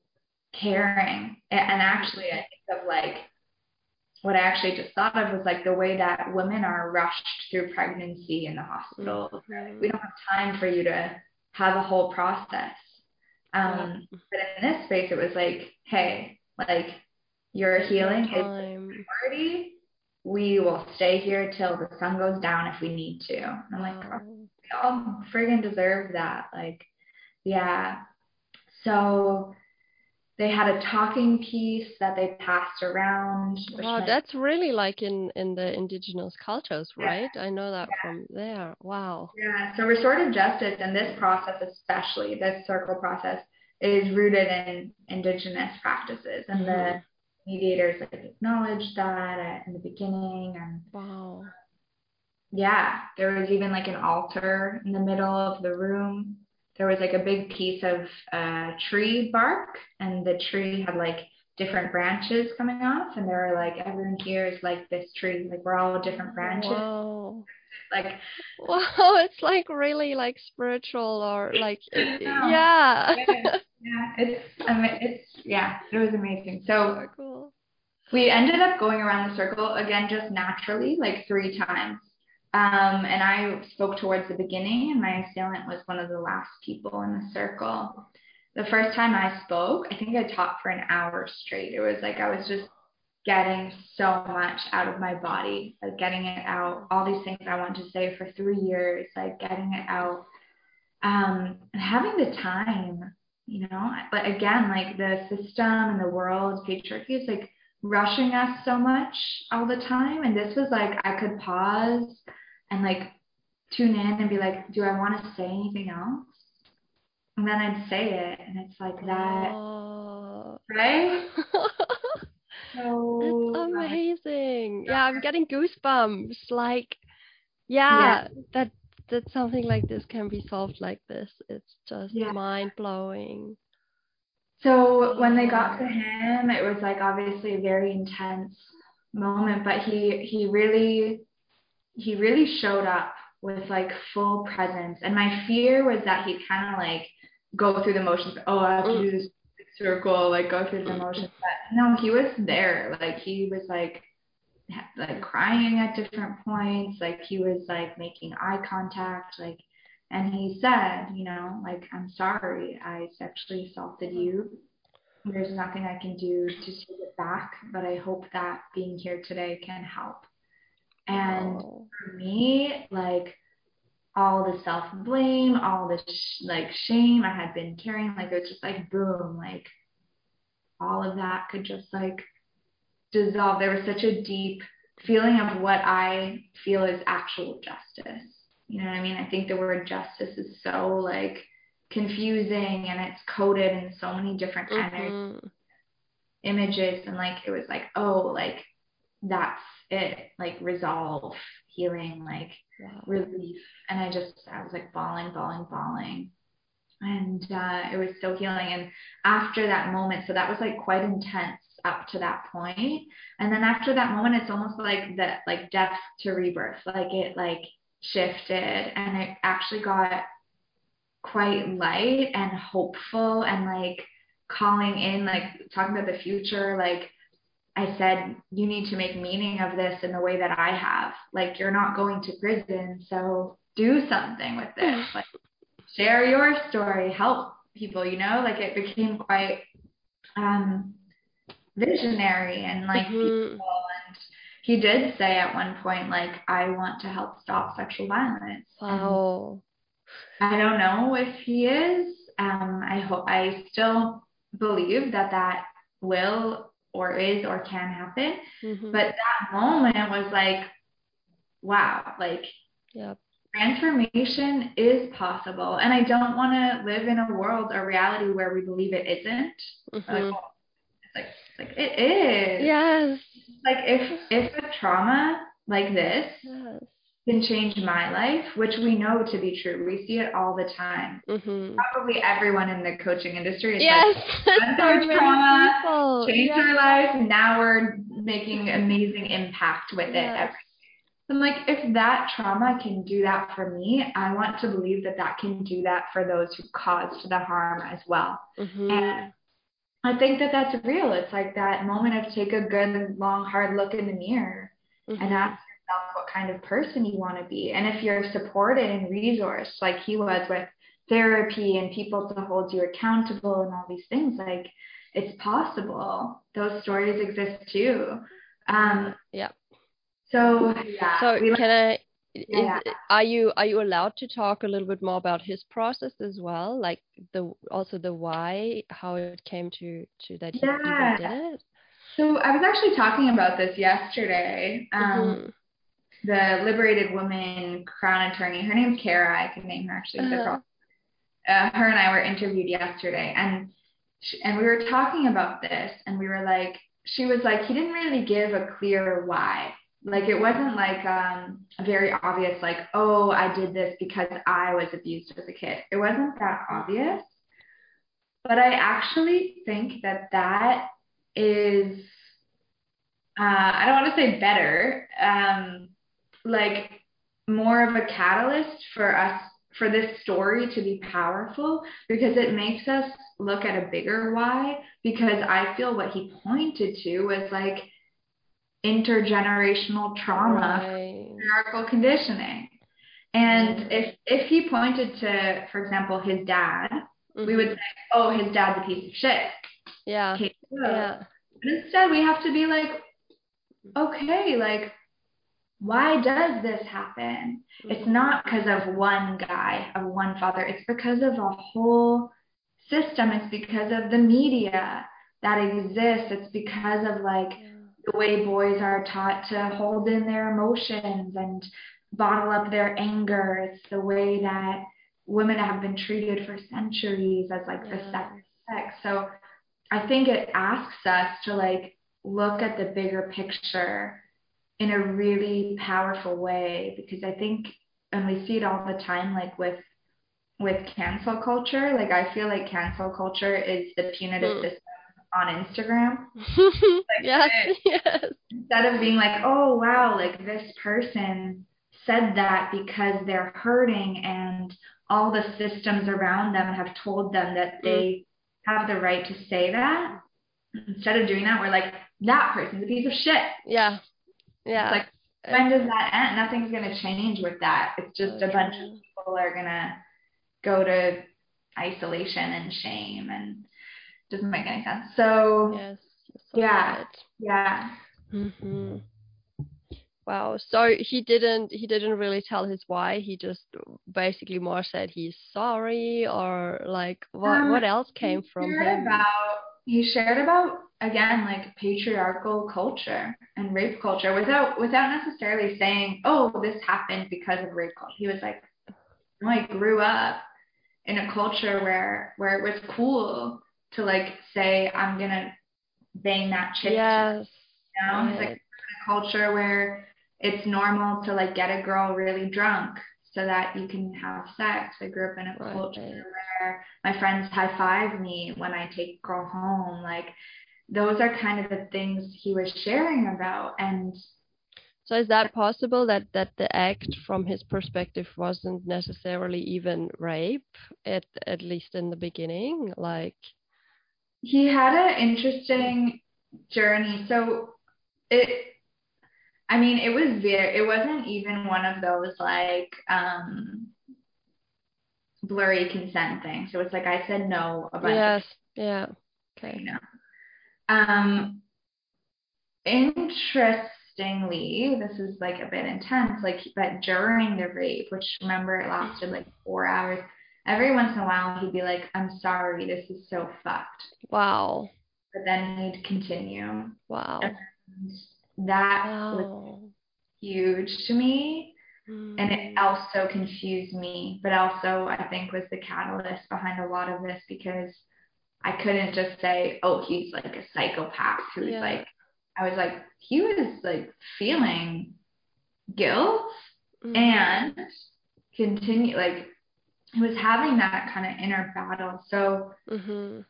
[SPEAKER 2] caring. And actually, I think of like what I actually just thought of was like the way that women are rushed through pregnancy in the hospital. Mm-hmm. We don't have time for you to have a whole process. Um, yeah. But in this space, it was like, hey, like your healing is priority. We will stay here till the sun goes down if we need to. I'm like, oh, we all friggin' deserve that. Like, yeah. So they had a talking piece that they passed around.
[SPEAKER 1] Wow, that's really like in in the indigenous cultures, right? Yeah. I know that yeah. from there. Wow.
[SPEAKER 2] Yeah. So restorative justice and this process, especially this circle process, is rooted in indigenous practices, and mm-hmm. the mediators like acknowledged that in the beginning. And
[SPEAKER 1] wow.
[SPEAKER 2] Yeah, there was even like an altar in the middle of the room there was like a big piece of uh, tree bark, and the tree had like different branches coming off, and they were like, everyone here is like this tree, like we're all different branches.
[SPEAKER 1] Whoa.
[SPEAKER 2] Like,
[SPEAKER 1] wow, it's like really like spiritual or like, yeah.
[SPEAKER 2] yeah. yeah, it's, I mean, it's, yeah, it was amazing. So,
[SPEAKER 1] so cool.
[SPEAKER 2] we ended up going around the circle again, just naturally, like three times. Um, and I spoke towards the beginning, and my assailant was one of the last people in the circle. The first time I spoke, I think I talked for an hour straight. It was like I was just getting so much out of my body, like getting it out, all these things I wanted to say for three years, like getting it out. Um, and having the time, you know, but again, like the system and the world, patriarchy is like rushing us so much all the time. And this was like I could pause and like tune in and be like, do I want to say anything else? And then I'd say it, and it's like that, oh. right?
[SPEAKER 1] so That's amazing. Yeah, I'm getting goosebumps. Like, yeah, yeah, that that something like this can be solved like this. It's just yeah. mind blowing.
[SPEAKER 2] So when they got to him, it was like obviously a very intense moment, but he he really he really showed up with like full presence. And my fear was that he'd kind of like go through the motions. Oh, I have to mm. do this circle, like go through the motions. But no, he was there. Like he was like like crying at different points. Like he was like making eye contact. Like and he said, you know, like I'm sorry, I sexually assaulted you. There's nothing I can do to take it back, but I hope that being here today can help. And oh. for me, like all the self blame, all the sh- like shame I had been carrying, like it was just like boom, like all of that could just like dissolve. There was such a deep feeling of what I feel is actual justice. You know what I mean? I think the word justice is so like confusing and it's coded in so many different kind mm-hmm. of images and like it was like, oh, like that's it like resolve healing like wow. relief. And i just i was like bawling bawling bawling. And uh, it was so healing. And after that moment so that was like quite intense up to that point. And then after that moment it's almost like that like death to rebirth. Like it like shifted and it actually got quite light and hopeful and like calling in like talking about the future like I said, you need to make meaning of this in the way that I have. Like, you're not going to prison, so do something with this. Like, share your story, help people, you know? Like, it became quite um, visionary and like mm-hmm. And he did say at one point, like, I want to help stop sexual violence.
[SPEAKER 1] Oh.
[SPEAKER 2] I don't know if he is. Um, I hope I still believe that that will or is or can happen. Mm-hmm. But that moment was like, wow, like
[SPEAKER 1] yep.
[SPEAKER 2] transformation is possible. And I don't want to live in a world, a reality where we believe it isn't. Mm-hmm. Like, it's like, like it is.
[SPEAKER 1] Yes.
[SPEAKER 2] Like if if a trauma like this yes can change my life, which we know to be true. We see it all the time. Mm-hmm. Probably everyone in the coaching industry is
[SPEAKER 1] yes,
[SPEAKER 2] like, so trauma, changed yes. our life, now we're making amazing impact with yes. it. I'm like, if that trauma can do that for me, I want to believe that that can do that for those who caused the harm as well. Mm-hmm. And I think that that's real. It's like that moment of take a good, long, hard look in the mirror mm-hmm. and ask kind of person you want to be. And if you're supported and resourced, like he was with therapy and people to hold you accountable and all these things, like it's possible. Those stories exist too. Um,
[SPEAKER 1] yeah.
[SPEAKER 2] So yeah.
[SPEAKER 1] So can I? Yeah. Is, are you are you allowed to talk a little bit more about his process as well, like the also the why, how it came to to that he yeah. did it?
[SPEAKER 2] So I was actually talking about this yesterday. Um, mm-hmm. The liberated woman crown attorney, her name's Kara. I can name her actually. Uh-huh. Uh, her and I were interviewed yesterday, and she, and we were talking about this, and we were like, she was like, he didn't really give a clear why. Like it wasn't like um, a very obvious, like, oh, I did this because I was abused as a kid. It wasn't that obvious. But I actually think that that is uh, I don't want to say better, um, like more of a catalyst for us for this story to be powerful because it makes us look at a bigger why. Because I feel what he pointed to was like intergenerational trauma, right. conditioning. And if if he pointed to, for example, his dad, mm-hmm. we would say, "Oh, his dad's a piece of shit."
[SPEAKER 1] Yeah.
[SPEAKER 2] Okay,
[SPEAKER 1] so. yeah.
[SPEAKER 2] But instead, we have to be like, okay, like, why does this happen? It's mm-hmm. not because of one guy, of one father. It's because of a whole system. It's because of the media that exists. It's because of like the way boys are taught to hold in their emotions and bottle up their anger. It's the way that women have been treated for centuries as like yeah. the sex sex. So I think it asks us to like look at the bigger picture in a really powerful way because I think and we see it all the time like with with cancel culture like I feel like cancel culture is the punitive mm. system on Instagram
[SPEAKER 1] like yes, it, yes
[SPEAKER 2] instead of being like oh wow like this person said that because they're hurting and all the systems around them have told them that mm. they have the right to say that instead of doing that we're like that person's a piece of shit.
[SPEAKER 1] Yeah. Yeah.
[SPEAKER 2] It's like when does that end? Nothing's gonna change with that. It's just a bunch of people are gonna go to isolation and shame and doesn't make any sense. So
[SPEAKER 1] yes,
[SPEAKER 2] yeah, yeah.
[SPEAKER 1] Mm-hmm. Wow. So he didn't he didn't really tell his why. He just basically more said he's sorry or like what um, what else came from him?
[SPEAKER 2] About he shared about again like patriarchal culture and rape culture without without necessarily saying oh this happened because of rape culture he was like i grew up in a culture where where it was cool to like say i'm gonna bang that chick
[SPEAKER 1] yes
[SPEAKER 2] you know right. it's like a culture where it's normal to like get a girl really drunk so that you can have sex. I grew up in a right. culture where my friends high five me when I take a girl home. Like those are kind of the things he was sharing about. And
[SPEAKER 1] so is that possible that that the act from his perspective wasn't necessarily even rape at at least in the beginning? Like
[SPEAKER 2] he had an interesting journey. So it I mean, it was very, it wasn't even one of those like um, blurry consent things. So it's like I said no a bunch.
[SPEAKER 1] Yes. yeah. Okay.
[SPEAKER 2] You know. Um, interestingly, this is like a bit intense. Like, but during the rape, which remember it lasted like four hours. Every once in a while, he'd be like, "I'm sorry, this is so fucked."
[SPEAKER 1] Wow.
[SPEAKER 2] But then he'd continue.
[SPEAKER 1] Wow.
[SPEAKER 2] And that wow. was huge to me. Mm. And it hmm. also confused me, but also I think was the catalyst behind a lot of this because I couldn't just say, oh, he's like a psychopath who's yeah. like, I was like, he was like feeling guilt mm. and continue, like, he was having that kind of inner battle. So,
[SPEAKER 1] mm-hmm.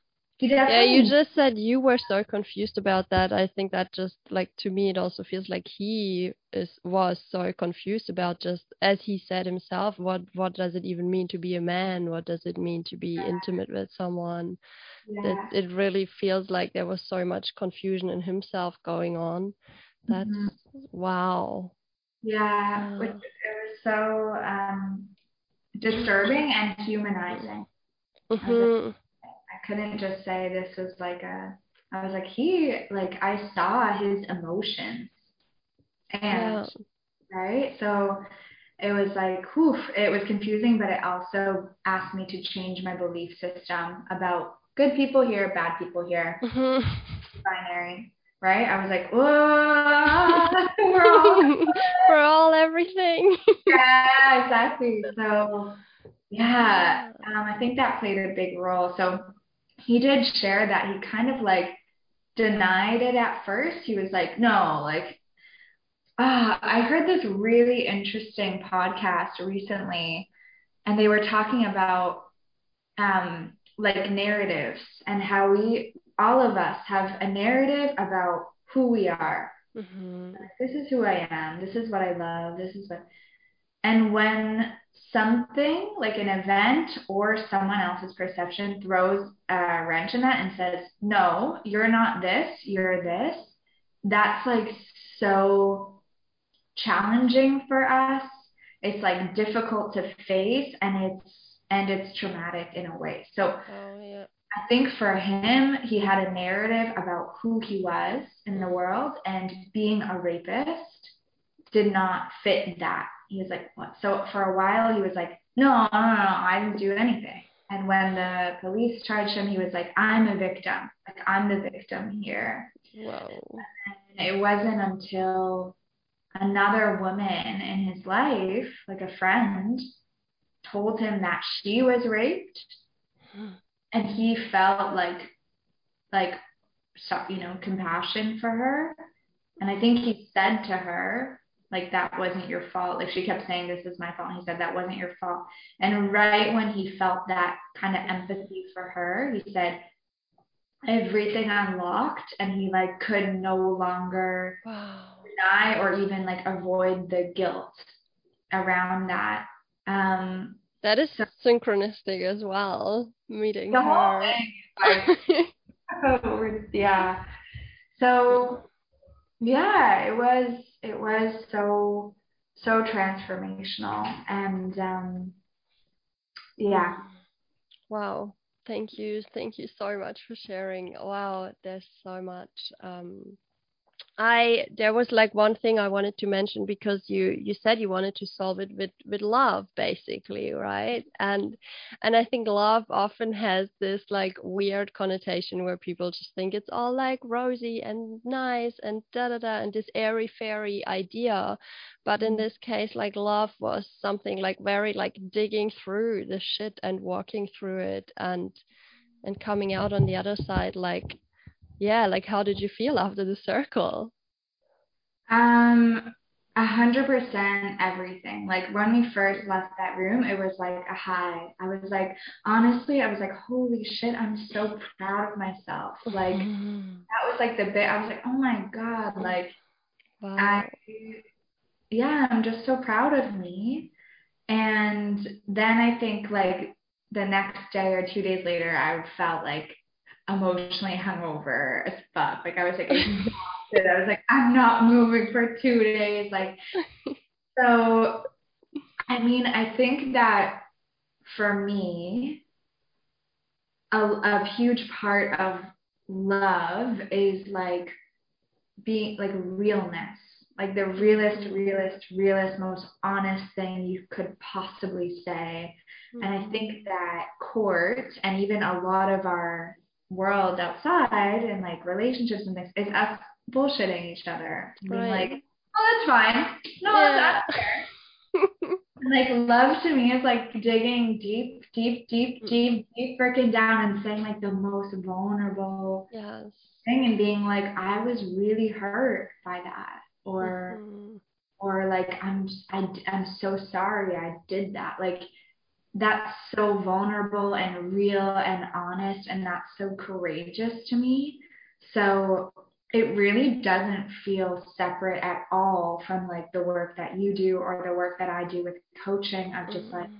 [SPEAKER 1] Yeah you just said you were so confused about that. I think that just like to me it also feels like he is was so confused about just as he said himself what what does it even mean to be a man? What does it mean to be yeah. intimate with someone? Yeah. that it really feels like there was so much confusion in himself going on. That's mm-hmm. wow.
[SPEAKER 2] Yeah which it was so um disturbing and humanizing. Mm-hmm couldn't just say this was like a I was like he like I saw his emotions. And yeah. right? So it was like whew, it was confusing but it also asked me to change my belief system about good people here bad people here. Mm-hmm. binary right? I was like whoa we're
[SPEAKER 1] all we're all everything.
[SPEAKER 2] Yeah exactly. So yeah. um, I think that played a big role. So he did share that he kind of like denied it at first. He was like, no, like, ah, I heard this really interesting podcast recently, and they were talking about um, like narratives and how we, all of us, have a narrative about who we are. Mm-hmm. This is who I am. This is what I love. This is what, and when something like an event or someone else's perception throws a wrench in that and says, no, you're not this, you're this, that's like so challenging for us. It's like difficult to face and it's and it's traumatic in a way. So oh, yeah. I think for him, he had a narrative about who he was in the world and being a rapist did not fit that he was like, what? So for a while, he was like, no, no, no, no, I didn't do anything. And when the police charged him, he was like, I'm a victim. Like, I'm the victim here. Whoa. And it wasn't until another woman in his life, like a friend, told him that she was raped. And he felt like, like, you know, compassion for her. And I think he said to her, like that wasn't your fault. Like she kept saying this is my fault. And he said that wasn't your fault. And right when he felt that kind of empathy for her he said everything unlocked and he like could no longer wow. deny or even like avoid the guilt around that. Um
[SPEAKER 1] that is so, synchronistic as well meeting the her.
[SPEAKER 2] thing, like, yeah. So yeah it was it was so so transformational and um yeah.
[SPEAKER 1] Wow. Thank you. Thank you so much for sharing. Wow there's so much um I there was like one thing I wanted to mention because you you said you wanted to solve it with with love basically right and and I think love often has this like weird connotation where people just think it's all like rosy and nice and da da da and this airy fairy idea but in mm-hmm. this case like love was something like very like digging through the shit and walking through it and and coming out on the other side like yeah like how did you feel after the circle?
[SPEAKER 2] Um a hundred percent everything. Like when we first left that room it was like a high. I was like honestly i was like holy shit i'm so proud of myself. Like that was like the bit i was like oh my god like wow. i yeah i'm just so proud of me. And then i think like the next day or two days later i felt like emotionally hungover as fuck. Like I was like exhausted. I was like, I'm not moving for two days. Like so I mean, I think that for me, a, a huge part of love is like being like realness like the realest realest realest most honest thing you could possibly say mm-hmm. and i think mm-hmm. that court and even a lot of our world outside and like relationships and things is us bullshitting each other. Being right. like, oh, that's fine. No, yeah. that's fair. like love to me is like digging deep, deep, deep, mm. deep, deep freaking down and saying like the most vulnerable yes. thing and being like, I was really hurt by that. Or mm-hmm. or like I'm I, I'm so sorry I did that. Like that's so vulnerable and real and honest and that's so courageous to me. So it really doesn't feel separate at all from like the work that you do or the work that I do with coaching. I'm just mm-hmm. like,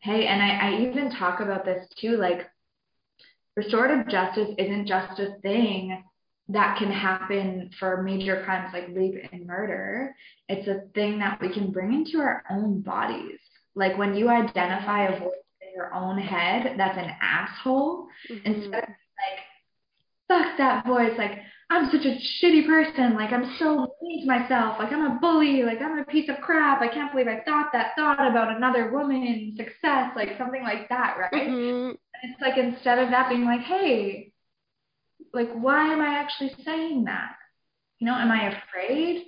[SPEAKER 2] hey, and I, I even talk about this too, like restorative justice isn't just a thing that can happen for major crimes like rape and murder. It's a thing that we can bring into our own bodies. Like when you identify a voice in your own head that's an asshole, mm-hmm. instead of like, fuck that voice, like, I'm such a shitty person. Like, I'm so mean to myself. Like, I'm a bully. Like, I'm a piece of crap. I can't believe I thought that thought about another woman's success. Like, something like that, right? Mm-hmm. And it's like, instead of that being like, hey, like, why am I actually saying that? You know, am I afraid?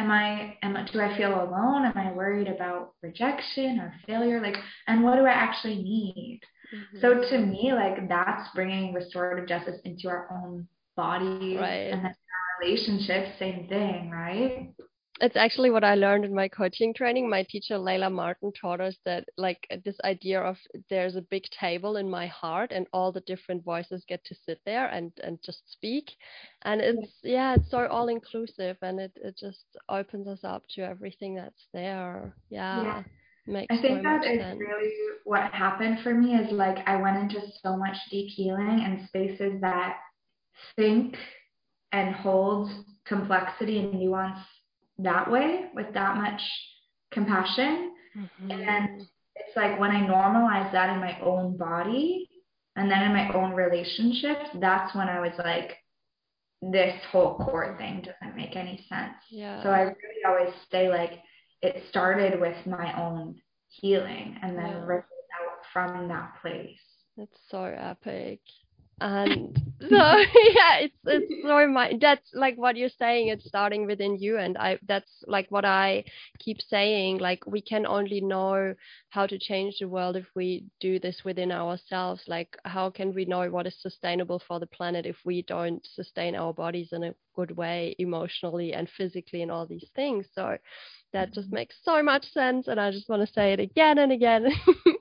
[SPEAKER 2] Am I, am I, do I feel alone? Am I worried about rejection or failure? Like, and what do I actually need? Mm-hmm. So to me, like, that's bringing restorative justice into our own bodies right. and then our relationships, same thing, right?
[SPEAKER 1] It's actually what I learned in my coaching training. My teacher Layla Martin taught us that like this idea of there's a big table in my heart and all the different voices get to sit there and and just speak. And it's yeah, it's so all inclusive and it, it just opens us up to everything that's there. Yeah. yeah. Makes
[SPEAKER 2] I think
[SPEAKER 1] so
[SPEAKER 2] that is sense. really what happened for me is like I went into so much deep healing and spaces that think and hold complexity and nuance that way with that much compassion. Mm-hmm. And it's like when I normalize that in my own body and then in my own relationships, that's when I was like, this whole court thing doesn't make any sense. Yeah. So I really always say like it started with my own healing and then yeah. out from that place.
[SPEAKER 1] It's so epic and so yeah it's it's so my that's like what you're saying it's starting within you and i that's like what i keep saying like we can only know how to change the world if we do this within ourselves. Like how can we know what is sustainable for the planet if we don't sustain our bodies in a good way emotionally and physically and all these things? So that just mm-hmm. makes so much sense and i just want to say it again and again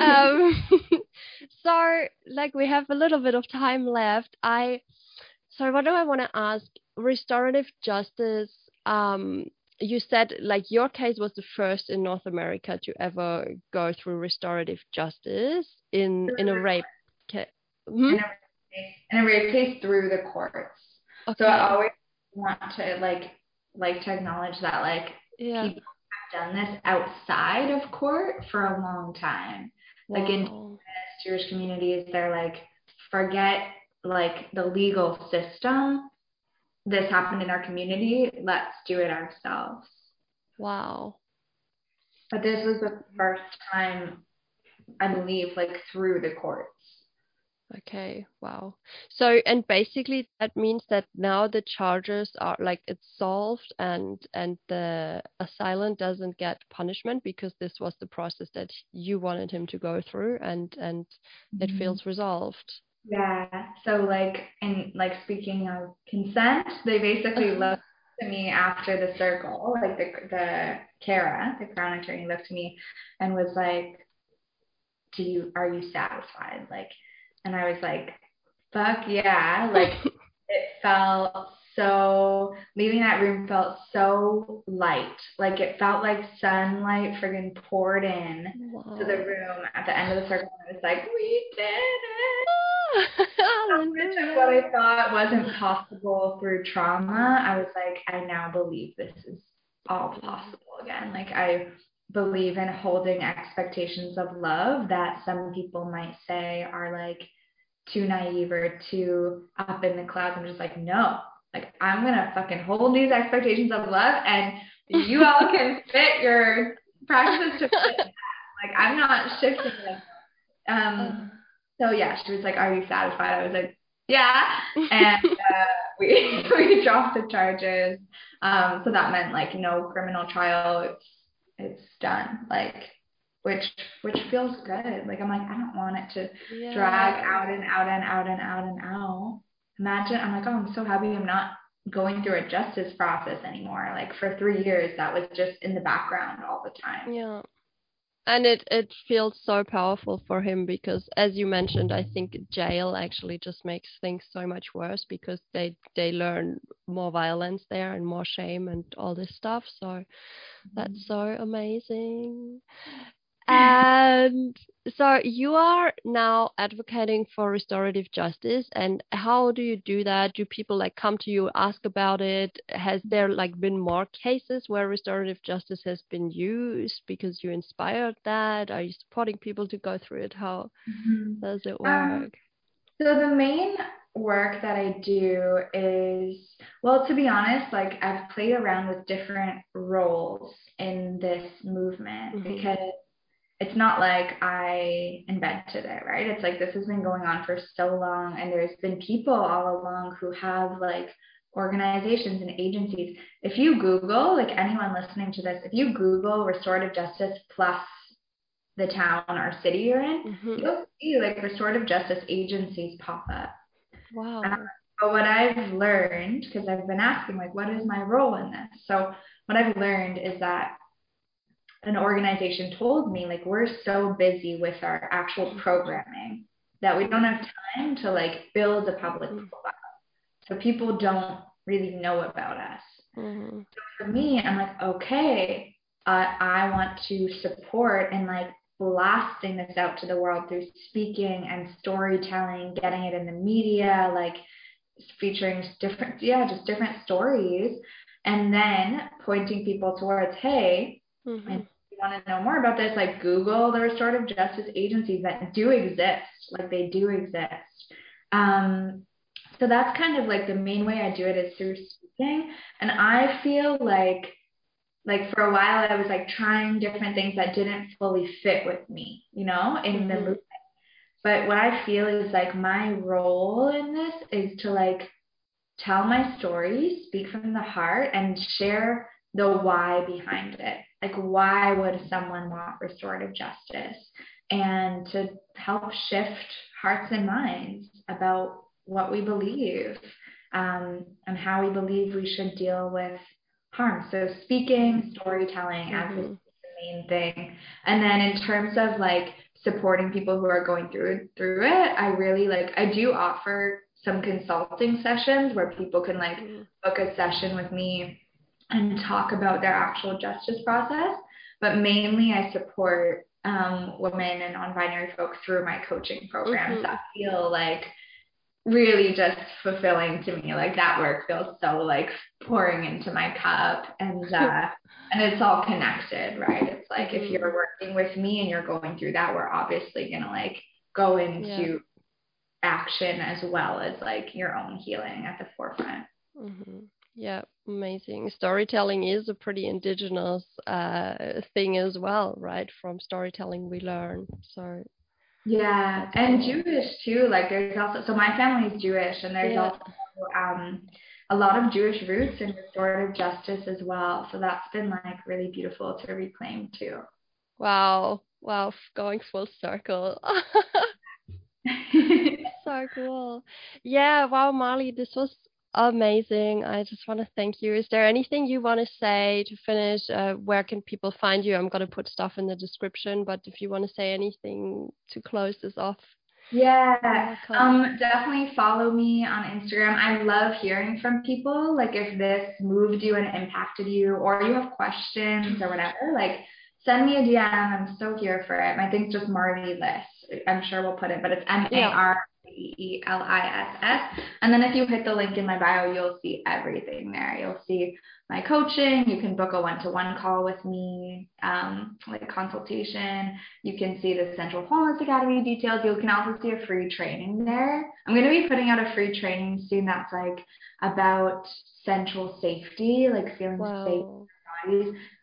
[SPEAKER 1] um, so like we have a little bit of time left i so what do i want to ask restorative justice um you said like your case was the first in north america to ever go through restorative justice in in a rape case
[SPEAKER 2] hmm? in, in, a rape case through the courts okay. so i always want to like like to acknowledge that like yeah. people done this outside of court for a long time. Wow. Like in Jewish communities, they're like, forget like the legal system. This happened in our community. Let's do it ourselves.
[SPEAKER 1] Wow.
[SPEAKER 2] But this was the first time, I believe, like through the court.
[SPEAKER 1] Okay, wow. So, and basically that means that now the charges are like it's solved and and the assailant doesn't get punishment because this was the process that you wanted him to go through and and mm-hmm. it feels resolved.
[SPEAKER 2] Yeah. So like in like speaking of consent, they basically uh-huh. looked to me after the circle, like the the Kara, the crown attorney looked to me and was like, Do you are you satisfied? Like and I was like, fuck yeah. Like it felt so, leaving that room felt so light. Like it felt like sunlight friggin' poured in to the room at the end of the circle. And I was like, we did it. what I thought wasn't possible through trauma, I was like, I now believe this is all possible again. Like I believe in holding expectations of love that some people might say are like too naive or too up in the clouds. I'm just like, no, like I'm gonna fucking hold these expectations of love and you all can fit your practices to fit Like I'm not shifting. Um so yeah, she was like, Are you satisfied? I was like, Yeah. And uh, we we dropped the charges. Um so that meant like no criminal trial. It's it's done. Like which which feels good. Like I'm like, I don't want it to yeah. drag out and out and out and out and out. Imagine I'm like, oh, I'm so happy I'm not going through a justice process anymore. Like for three years, that was just in the background all the time.
[SPEAKER 1] Yeah. and it it feels so powerful for him because as you mentioned i think jail actually just makes things so much worse because they they learn more violence there and more shame and all this stuff so that's mm-hmm. so amazing and so you are now advocating for restorative justice and how do you do that? Do people like come to you ask about it? Has there like been more cases where restorative justice has been used because you inspired that? Are you supporting people to go through it? How mm-hmm. does it um, work? um,
[SPEAKER 2] so the main work that i do is well to be honest like i've played around with different roles in this movement mm-hmm. because it's not like I invented it, right? It's like this has been going on for so long, and there's been people all along who have like organizations and agencies. If you Google, like anyone listening to this, if you Google restorative justice plus the town or city you're in, mm-hmm. you'll see like restorative justice agencies pop up.
[SPEAKER 1] Wow.
[SPEAKER 2] Um, but what I've learned, because I've been asking, like, what is my role in this? So, what I've learned is that an organization told me like we're so busy with our actual programming that we don't have time to like build a public mm-hmm. profile so people don't really know about us mm-hmm. so for me i'm like okay uh, i want to support and like blasting this out to the world through speaking and storytelling getting it in the media like featuring different yeah just different stories and then pointing people towards hey mm-hmm want to know more about this, like Google the restorative justice agencies that do exist, like they do exist. Um, so that's kind of like the main way I do it is through speaking. And I feel like, like for a while, I was like trying different things that didn't fully fit with me, you know, in mm-hmm. the movement. But what I feel is like my role in this is to like tell my story, speak from the heart, and share the why behind it. Like, why would someone want restorative justice? And to help shift hearts and minds about what we believe um, and how we believe we should deal with harm. So, speaking, storytelling, mm-hmm. the main thing. And then, in terms of like supporting people who are going through through it, I really like. I do offer some consulting sessions where people can like mm-hmm. book a session with me and talk about their actual justice process. But mainly, I support um, women and non-binary folks through my coaching programs mm-hmm. that feel like really just fulfilling to me. Like that work feels so like pouring into my cup, and uh, and it's all connected, right? It's like mm-hmm. if you're working with me and you're going through that, we're obviously gonna like go into yeah. action as well as like your own healing at the forefront.
[SPEAKER 1] Mm-hmm. Yeah, amazing. Storytelling is a pretty indigenous uh, thing as well, right? From storytelling, we learn. So.
[SPEAKER 2] Yeah, and Jewish too. Like there's also so my family is Jewish, and there's yeah. also um, a lot of Jewish roots in restorative justice as well. So that's been like really beautiful to reclaim too.
[SPEAKER 1] Wow! Wow! Going full circle. so cool. Yeah. Wow, Molly, this was amazing. I just want to thank you. Is there anything you want to say to finish? Uh, where can people find you? I'm going to put stuff in the description, but if you want to say anything to close this off.
[SPEAKER 2] Yeah, um, definitely follow me on Instagram. I love hearing from people. Like if this moved you and impacted you, or you have questions or whatever, like send me a DM. I'm so here for it. My thing's just Marlee Liss. I'm sure we'll put it, but it's M A R E L I S S. And then if you hit the link in my bio, you'll see everything there. You'll see my coaching. You can book a one to one call with me, um, like consultation. You can see the Sensual Wholeness Academy details. You can also see a free training there. I'm going to be putting out a free training soon that's like about central safety, like feeling wow. safe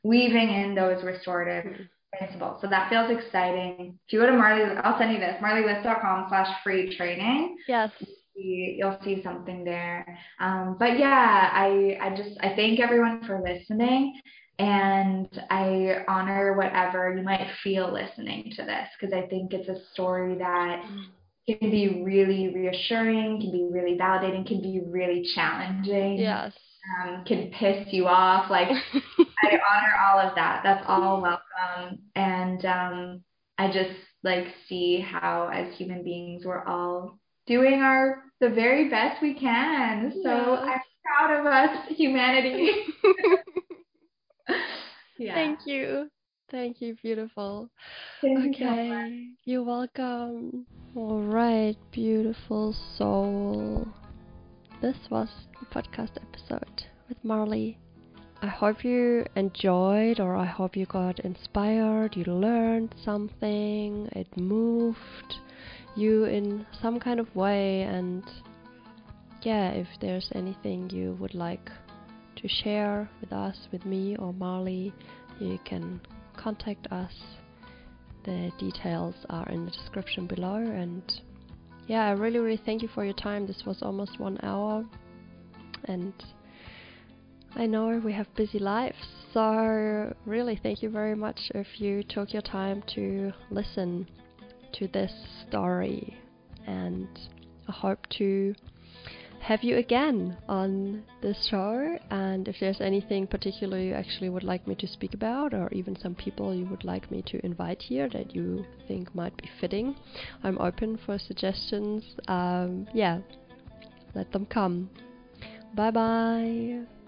[SPEAKER 2] weaving in those restorative mm-hmm principles. So that feels exciting. If you go to Marlee, I'll send you this, marleeliss.com slash free training.
[SPEAKER 1] Yes.
[SPEAKER 2] You'll see something there. Um, but yeah, I, I just, I thank everyone for listening and I honor whatever you might feel listening to this because I think it's a story that can be really reassuring, can be really validating, can be really challenging.
[SPEAKER 1] Yes.
[SPEAKER 2] Um, can piss you off. Like I honor all of that. That's all welcome. And um, I just like see how as human beings we're all doing our the very best we can. So yeah. I'm proud of us, humanity.
[SPEAKER 1] yeah. Thank you. Thank you, beautiful. Thank okay, you you're welcome. All right, beautiful soul. This was the podcast episode with Marlee. I hope you enjoyed, or I hope you got inspired, you learned something, it moved you in some kind of way, and yeah, if there's anything you would like to share with us, with me or Marlee, you can contact us. The details are in the description below. And yeah, I really, really thank you for your time. This was almost one hour. And I know we have busy lives, so really thank you very much if you took your time to listen to this story. And I hope to have you again on this show. And if there's anything particular you actually would like me to speak about, or even some people you would like me to invite here that you think might be fitting, I'm open for suggestions. Um, yeah, let them come. Bye bye.